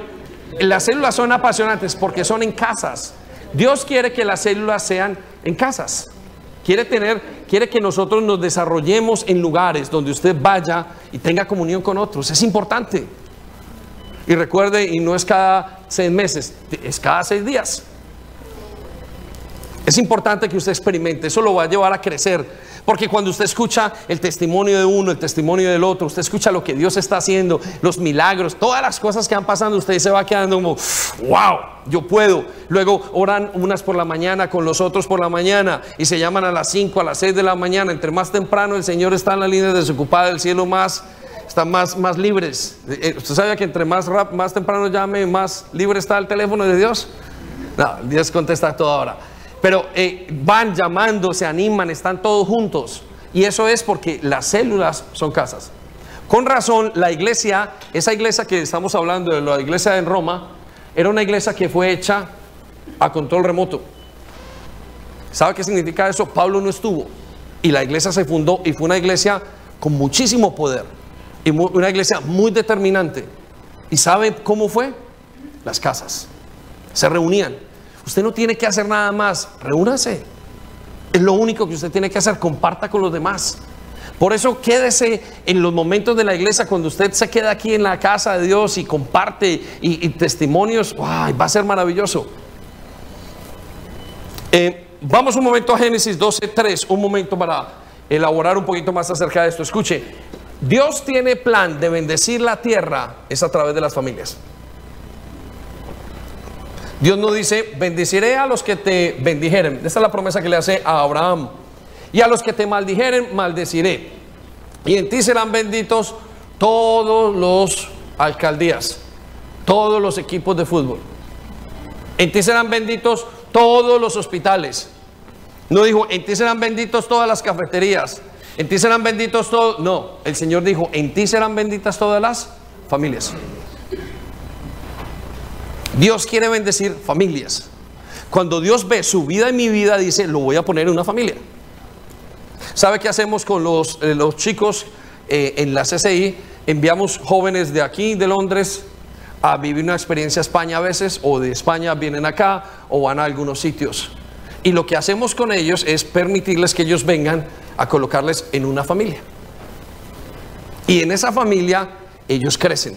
[SPEAKER 1] las células son apasionantes porque son en casas. Dios quiere que las células sean en casas. Quiere tener, quiere que nosotros nos desarrollemos en lugares donde usted vaya y tenga comunión con otros. Es importante. Y recuerde, y no es cada seis meses, es cada seis días. Es importante que usted experimente, eso lo va a llevar a crecer. Porque cuando usted escucha el testimonio de uno, el testimonio del otro, usted escucha lo que Dios está haciendo, los milagros, todas las cosas que han pasado, usted se va quedando como, wow, yo puedo. Luego oran unas por la mañana con los otros por la mañana y se llaman a las 5, a las 6 de la mañana. Entre más temprano el Señor está en la línea desocupada del cielo, más están más, más libres. Eh, ¿Usted sabe que entre más, rap, más temprano llame, más libre está el teléfono de Dios? No, Dios contesta todo ahora pero eh, van llamando, se animan, están todos juntos. Y eso es porque las células son casas. Con razón, la iglesia, esa iglesia que estamos hablando de la iglesia en Roma, era una iglesia que fue hecha a control remoto. ¿Sabe qué significa eso? Pablo no estuvo y la iglesia se fundó y fue una iglesia con muchísimo poder y una iglesia muy determinante. ¿Y sabe cómo fue? Las casas. Se reunían. Usted no tiene que hacer nada más, reúnase. Es lo único que usted tiene que hacer, comparta con los demás. Por eso quédese en los momentos de la iglesia, cuando usted se queda aquí en la casa de Dios y comparte y, testimonios, va a ser maravilloso. Eh, vamos un momento a Génesis 12.3, un momento para elaborar un poquito más acerca de esto. Escuche, Dios tiene plan de bendecir la tierra, es a través de las familias. Dios no dice, bendeciré a los que te bendijeren. Esta es la promesa que le hace a Abraham. Y a los que te maldijeren, maldeciré. Y en ti serán benditos todos los alcaldías, todos los equipos de fútbol. En ti serán benditos todos los hospitales. No dijo, en ti serán benditos todas las cafeterías. En ti serán benditos todos. No, el Señor dijo, en ti serán benditas todas las familias. Dios quiere bendecir familias. Cuando Dios ve su vida y mi vida, dice, lo voy a poner en una familia. ¿Sabe qué hacemos con los, eh, los chicos eh, en la CCI? Enviamos jóvenes de aquí, de Londres, a vivir una experiencia a España a veces, o de España vienen acá, o van a algunos sitios. Y lo que hacemos con ellos es permitirles que ellos vengan a colocarles en una familia. Y en esa familia ellos crecen.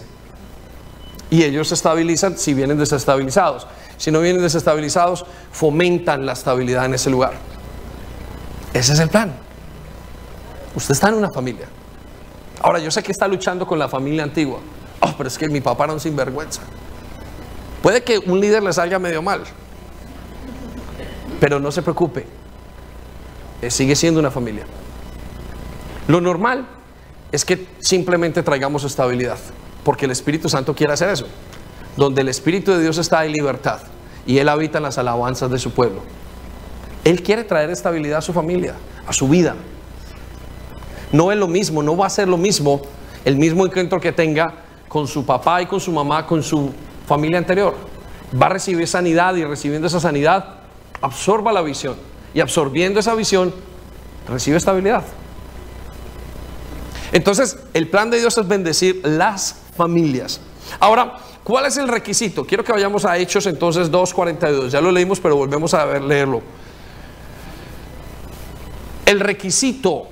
[SPEAKER 1] Y ellos se estabilizan si vienen desestabilizados. Si no vienen desestabilizados, fomentan la estabilidad en ese lugar. Ese es el plan. Usted está en una familia. Ahora, yo sé que está luchando con la familia antigua. Oh, pero es que mi papá era un sinvergüenza. Puede que un líder le salga medio mal. Pero no se preocupe. Eh, sigue siendo una familia. Lo normal es que simplemente traigamos estabilidad porque el Espíritu Santo quiere hacer eso. Donde el Espíritu de Dios está en libertad y Él habita en las alabanzas de su pueblo. Él quiere traer estabilidad a su familia, a su vida. No es lo mismo, no va a ser lo mismo el mismo encuentro que tenga con su papá y con su mamá, con su familia anterior. Va a recibir sanidad y recibiendo esa sanidad, absorba la visión. Y absorbiendo esa visión, recibe estabilidad. Entonces, el plan de Dios es bendecir las familias. Ahora, ¿cuál es el requisito? Quiero que vayamos a Hechos entonces 2.42. Ya lo leímos, pero volvemos a ver, leerlo. El requisito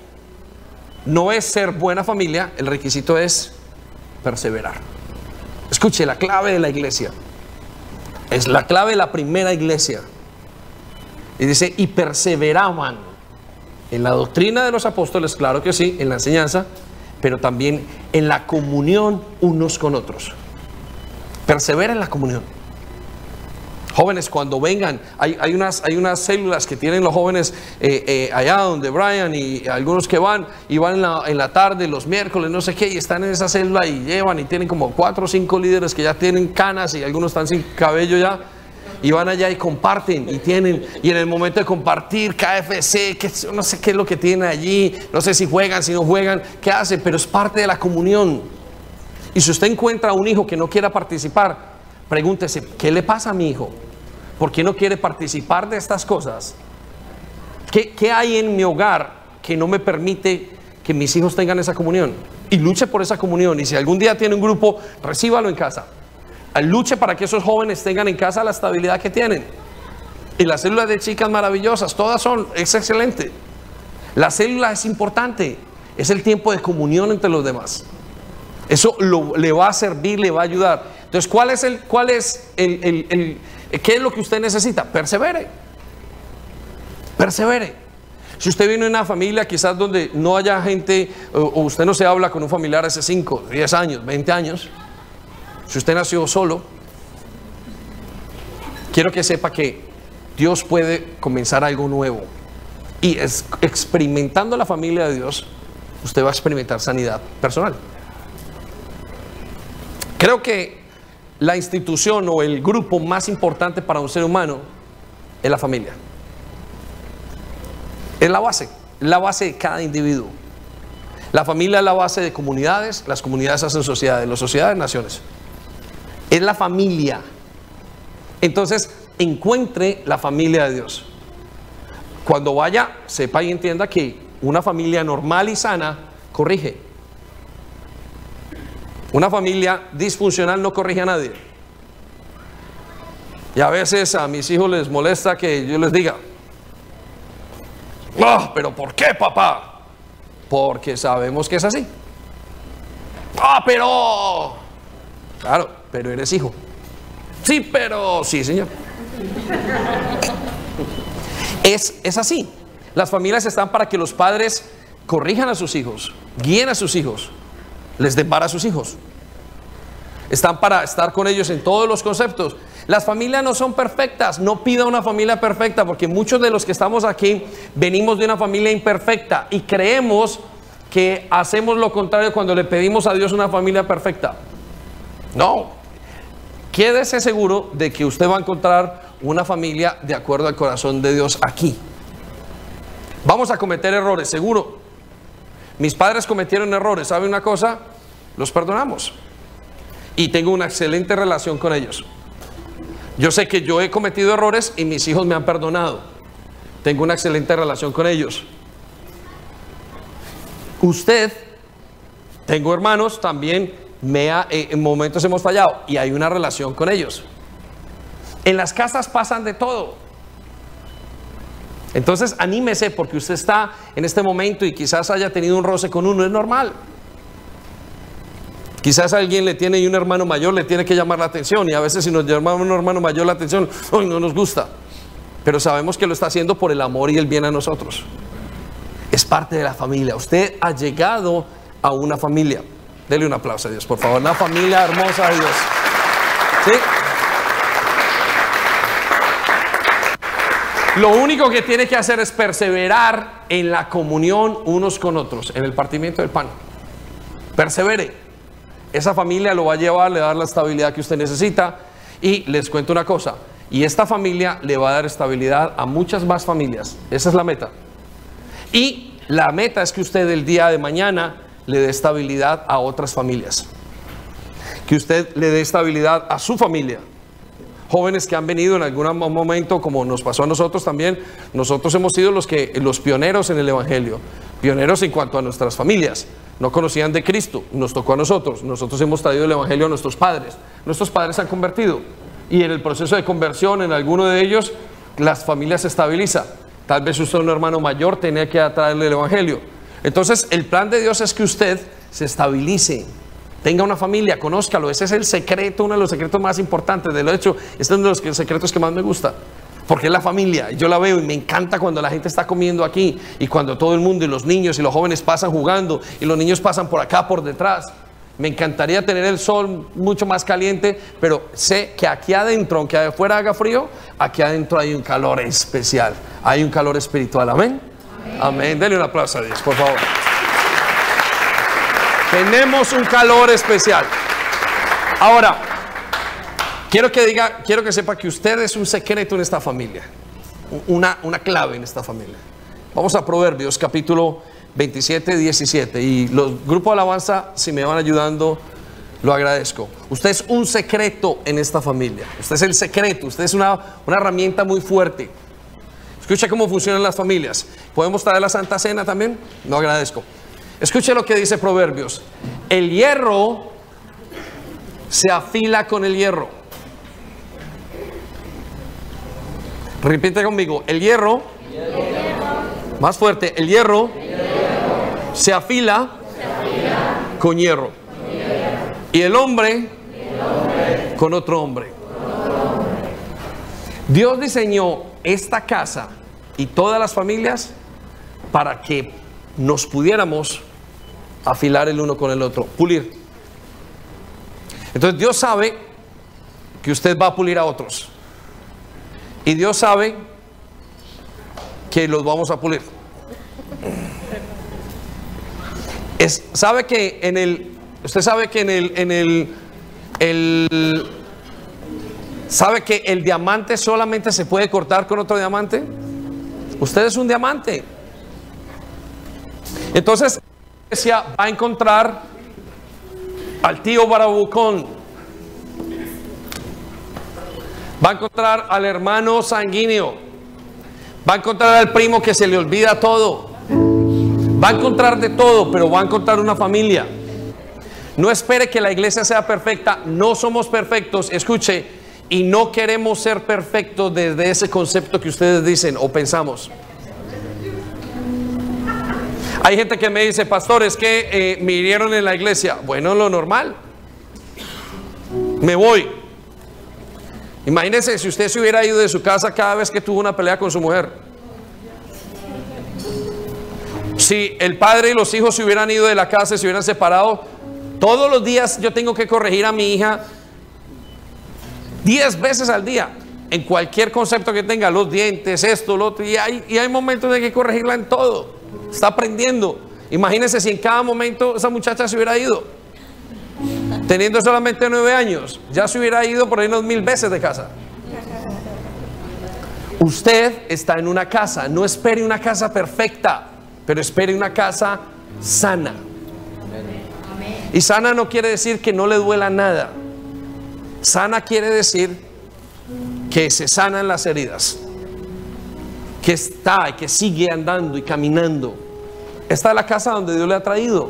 [SPEAKER 1] no es ser buena familia, el requisito es perseverar. Escuche, la clave de la iglesia. Es la clave de la primera iglesia. Y dice, y perseveraban en la doctrina de los apóstoles, claro que sí, en la enseñanza, pero también en la comunión unos con otros. Persevera en la comunión. Jóvenes, cuando vengan, hay, unas, hay unas células que tienen los jóvenes eh, eh, allá donde Brian y algunos que van y van en la, en la, tarde, los miércoles, no sé qué, y están en esa célula y llevan y tienen como cuatro o cinco líderes que ya tienen canas y algunos están sin cabello ya y van allá y comparten y tienen, y en el momento de compartir KFC, que no sé qué es lo que tienen allí, no sé si juegan, si no juegan, qué hacen, pero es parte de la comunión. Y si usted encuentra a un hijo que no quiera participar, pregúntese, ¿qué le pasa a mi hijo? ¿Por qué no quiere participar de estas cosas? ¿Qué, qué hay en mi hogar que no me permite que mis hijos tengan esa comunión? Y luche por esa comunión. Y si algún día tiene un grupo, recíbalo en casa luche para que esos jóvenes tengan en casa la estabilidad que tienen. Y las células de chicas maravillosas, todas son, es excelente. La célula es importante, es el tiempo de comunión entre los demás. Eso le va a servir, le va a ayudar. Entonces, ¿cuál es el, cuál es el, qué es lo que usted necesita? Persevere. Persevere. Si usted viene de una familia quizás donde no haya gente, o usted no se habla con un familiar hace 5, 10 años, 20 años, si usted nació solo, quiero que sepa que Dios puede comenzar algo nuevo. Y experimentando la familia de Dios, usted va a experimentar sanidad personal. Creo que la institución o el grupo más importante para un ser humano es la familia. Es la base, la base de cada individuo. La familia es la base de comunidades, las comunidades hacen sociedades, las sociedades naciones. Es la familia. Entonces, encuentre la familia de Dios. Cuando vaya, sepa y entienda que una familia normal y sana corrige. Una familia disfuncional no corrige a nadie. Y a veces a mis hijos les molesta que yo les diga, oh, pero ¿por qué papá? Porque sabemos que es así. Ah, pero... Claro, pero eres hijo. Sí, pero... Sí, señor. Es, es así. Las familias están para que los padres corrijan a sus hijos, guíen a sus hijos, les den a sus hijos. Están para estar con ellos en todos los conceptos. Las familias no son perfectas, no pida una familia perfecta, porque muchos de los que estamos aquí venimos de una familia imperfecta y creemos que hacemos lo contrario cuando le pedimos a Dios una familia perfecta. No, quédese seguro de que usted va a encontrar una familia de acuerdo al corazón de Dios aquí. Vamos a cometer errores, seguro. Mis padres cometieron errores, ¿sabe una cosa? Los perdonamos. Y tengo una excelente relación con ellos. Yo sé que yo he cometido errores y mis hijos me han perdonado. Tengo una excelente relación con ellos. Usted, tengo hermanos, también me ha, eh, en momentos hemos fallado y hay una relación con ellos. En las casas pasan de todo. Entonces anímese porque usted está en este momento y quizás haya tenido un roce con uno, es normal. Quizás alguien le tiene y un hermano mayor le tiene que llamar la atención y a veces si nos llama un hermano mayor la atención, hoy no nos gusta. Pero sabemos que lo está haciendo por el amor y el bien a nosotros. Es parte de la familia. Usted ha llegado a una familia. Dele un aplauso a Dios, por favor. Una familia hermosa de Dios. ¿Sí? Lo único que tiene que hacer es perseverar en la comunión unos con otros, en el partimiento del pan. Persevere. Esa familia lo va a llevar, le va a dar la estabilidad que usted necesita. Y les cuento una cosa, y esta familia le va a dar estabilidad a muchas más familias. Esa es la meta. Y la meta es que usted el día de mañana le dé estabilidad a otras familias. Que usted le dé estabilidad a su familia. Jóvenes que han venido en algún momento, como nos pasó a nosotros también, nosotros hemos sido los, que, los pioneros en el Evangelio, pioneros en cuanto a nuestras familias no conocían de Cristo, nos tocó a nosotros, nosotros hemos traído el Evangelio a nuestros padres, nuestros padres se han convertido y en el proceso de conversión en alguno de ellos las familias se estabilizan. Tal vez usted un hermano mayor tenía que traerle el Evangelio. Entonces el plan de Dios es que usted se estabilice, tenga una familia, conózcalo, ese es el secreto, uno de los secretos más importantes, de hecho, este es uno de los secretos que más me gusta porque es la familia. Yo la veo y me encanta cuando la gente está comiendo aquí y cuando todo el mundo y los niños y los jóvenes pasan jugando y los niños pasan por acá, por detrás. Me encantaría tener el sol mucho más caliente, pero sé que aquí adentro, aunque afuera haga frío, aquí adentro hay un calor especial. Hay un calor espiritual. Amén. Amén. Denle un aplauso a Dios, por favor. Tenemos un calor especial. Ahora, Quiero que diga, quiero que sepa que usted es un secreto en esta familia, una, una clave en esta familia. Vamos a Proverbios capítulo 27, 17 y los grupos de alabanza, si me van ayudando, lo agradezco. Usted es un secreto en esta familia. Usted es el secreto, usted es una, una herramienta muy fuerte. Escucha cómo funcionan las familias. ¿Podemos traer la Santa Cena también? Lo agradezco. Escuche lo que dice Proverbios. El hierro se afila con el hierro. Repite conmigo, el hierro, más fuerte, el hierro, Se, afila con hierro. Y el hombre, con otro hombre. Dios diseñó esta casa y todas las familias para que nos pudiéramos afilar el uno con el otro, pulir. Entonces Dios sabe que usted va a pulir a otros. Y Dios sabe que los vamos a pulir. Es, sabe que en el, usted sabe que en el, en el, el, sabe que el diamante solamente se puede cortar con otro diamante. Usted es un diamante. Entonces, la iglesia va a encontrar al tío Barabucón Va a encontrar al hermano sanguíneo. Va a encontrar al primo que se le olvida todo. Va a encontrar de todo, pero va a encontrar una familia. No espere que la iglesia sea perfecta. No somos perfectos. Escuche, y no queremos ser perfectos desde ese concepto que ustedes dicen o pensamos. Hay gente que me dice, pastor, es que eh, me hirieron en la iglesia. Bueno, lo normal. Me voy. Imagínese si usted se hubiera ido de su casa cada vez que tuvo una pelea con su mujer. Si el padre y los hijos se hubieran ido de la casa y se hubieran separado, todos los días yo tengo que corregir a mi hija 10 veces al día. En cualquier concepto que tenga, los dientes, esto, lo otro. Y hay, momentos de que corregirla en todo. Está aprendiendo. Imagínense si en cada momento esa muchacha se hubiera ido. Teniendo solamente nueve años, ya se hubiera ido por ahí unos mil veces de casa. Usted está en una casa, no espere una casa perfecta, pero espere una casa sana. Y sana no quiere decir que no le duela nada. Sana quiere decir que se sanan las heridas, que está y que sigue andando y caminando. Esta es la casa donde Dios le ha traído.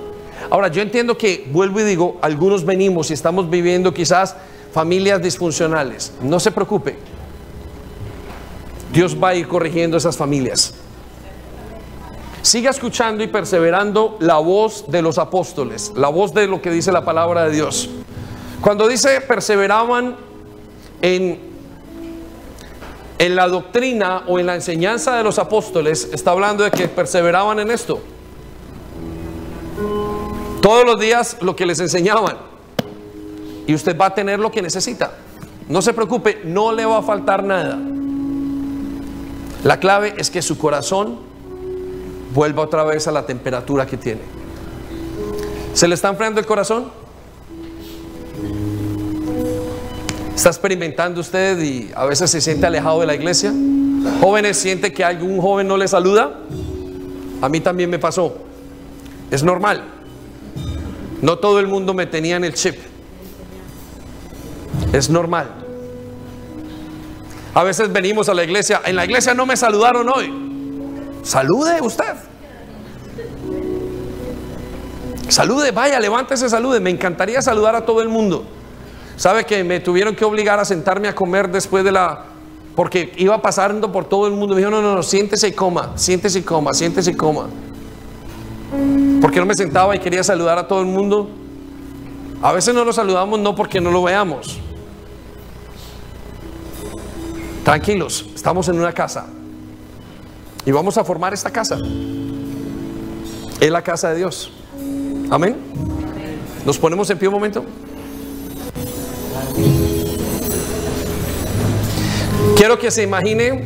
[SPEAKER 1] Ahora, yo entiendo que, vuelvo y digo, algunos venimos y estamos viviendo quizás familias disfuncionales. No se preocupe. Dios va a ir corrigiendo esas familias. Siga escuchando y perseverando la voz de los apóstoles, la voz de lo que dice la palabra de Dios. Cuando dice perseveraban en, en la doctrina o en la enseñanza de los apóstoles, está hablando de que perseveraban en esto. Todos los días lo que les enseñaban. Y usted va a tener lo que necesita. No se preocupe, no le va a faltar nada. La clave es que su corazón vuelva otra vez a la temperatura que tiene. ¿Se le está enfriando el corazón? ¿Está experimentando usted y a veces se siente alejado de la iglesia? ¿Jóvenes siente que algún joven no le saluda? A mí también me pasó. Es normal. No todo el mundo me tenía en el chip. Es normal. A veces venimos a la iglesia, en la iglesia no me saludaron hoy. Salude usted. Salude, vaya, levántese, salude. Me encantaría saludar a todo el mundo. ¿Sabe que me tuvieron que obligar a sentarme a comer después de la... Porque iba pasando por todo el mundo. Me dijo, no, no, no, siéntese y coma, siéntese y coma, siéntese y coma. Porque no me sentaba y quería saludar a todo el mundo. A veces no lo saludamos no porque no lo veamos. Tranquilos, estamos en una casa. Y vamos a formar esta casa. Es la casa de Dios. Amén. Nos ponemos en pie un momento. Quiero que se imagine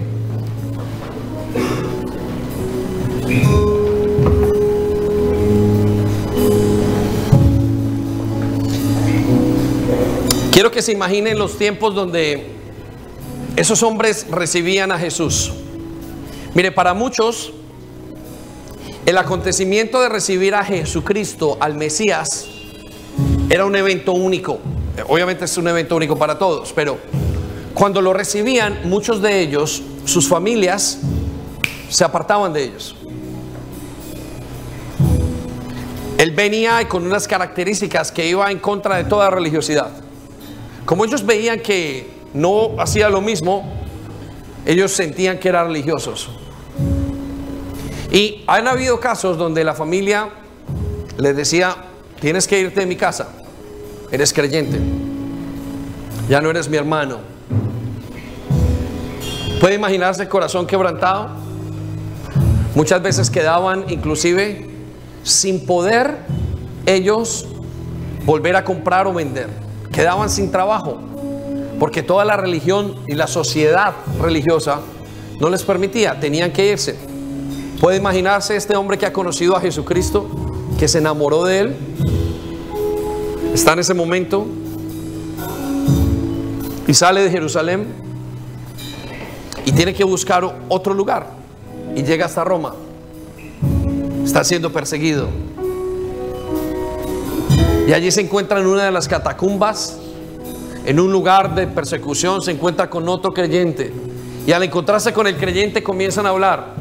[SPEAKER 1] Quiero que se imaginen los tiempos donde esos hombres recibían a Jesús. Mire, para muchos, el acontecimiento de recibir a Jesucristo, al Mesías, era un evento único. Obviamente es un evento único para todos, pero cuando lo recibían, muchos de ellos, sus familias, se apartaban de ellos. Él venía con unas características que iba en contra de toda religiosidad. Como ellos veían que no hacía lo mismo, ellos sentían que eran religiosos. Y han habido casos donde la familia les decía, tienes que irte de mi casa, eres creyente, ya no eres mi hermano, ¿Puede imaginarse el corazón quebrantado? Muchas veces quedaban inclusive sin poder ellos volver a comprar o vender. Quedaban sin trabajo porque toda la religión y la sociedad religiosa no les permitía, tenían que irse. ¿Puede imaginarse este hombre que ha conocido a Jesucristo, que se enamoró de él? Está en ese momento y sale de Jerusalén y tiene que buscar otro lugar y llega hasta Roma. Está siendo perseguido. Y allí se encuentra en una de las catacumbas en un lugar de persecución se encuentra con otro creyente y al encontrarse con el creyente comienzan a hablar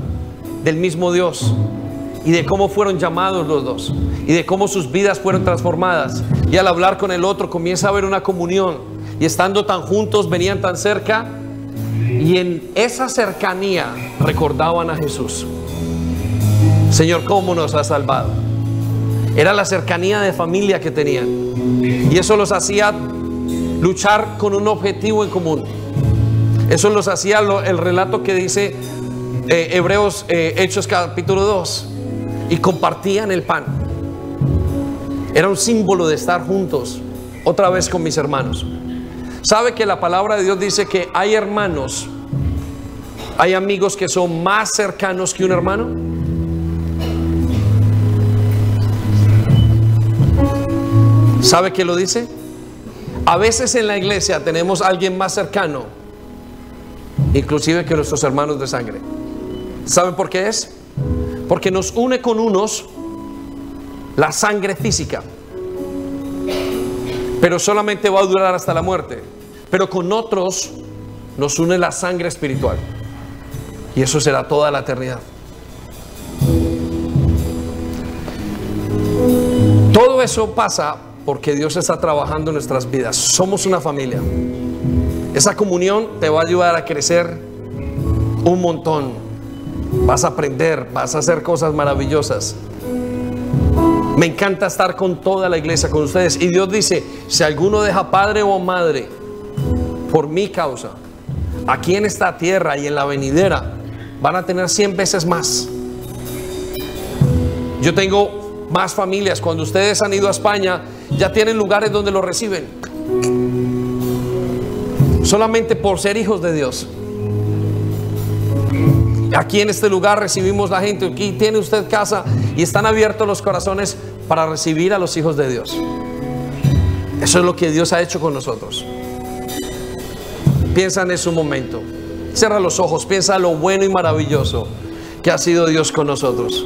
[SPEAKER 1] del mismo Dios y de cómo fueron llamados los dos y de cómo sus vidas fueron transformadas. Y al hablar con el otro comienza a haber una comunión y estando tan juntos venían tan cerca y en esa cercanía recordaban a Jesús. Señor, ¿cómo nos ha salvado? Era la cercanía de familia que tenían. Y eso los hacía luchar con un objetivo en común. Eso los hacía el relato que dice eh, Hebreos eh, Hechos capítulo 2. Y compartían el pan. Era un símbolo de estar juntos, otra vez con mis hermanos. ¿Sabe que la palabra de Dios dice que hay hermanos, hay amigos que son más cercanos que un hermano? ¿Sabe qué lo dice? A veces en la iglesia tenemos a alguien más cercano, inclusive que nuestros hermanos de sangre. ¿Saben por qué es? Porque nos une con unos la sangre física, pero solamente va a durar hasta la muerte. Pero con otros nos une la sangre espiritual. Y eso será toda la eternidad. Todo eso pasa porque Dios está trabajando en nuestras vidas. Somos una familia. Esa comunión te va a ayudar a crecer un montón. Vas a aprender, vas a hacer cosas maravillosas. Me encanta estar con toda la iglesia, con ustedes. Y Dios dice, si alguno deja padre o madre por mi causa, aquí en esta tierra y en la venidera, van a tener 100 veces más. Yo tengo más familias. Cuando ustedes han ido a España, ya tienen lugares donde lo reciben. Solamente por ser hijos de Dios. Aquí en este lugar recibimos la gente. Aquí tiene usted casa y están abiertos los corazones para recibir a los hijos de Dios. Eso es lo que Dios ha hecho con nosotros. Piensa en ese momento. Cierra los ojos, piensa lo bueno y maravilloso que ha sido Dios con nosotros.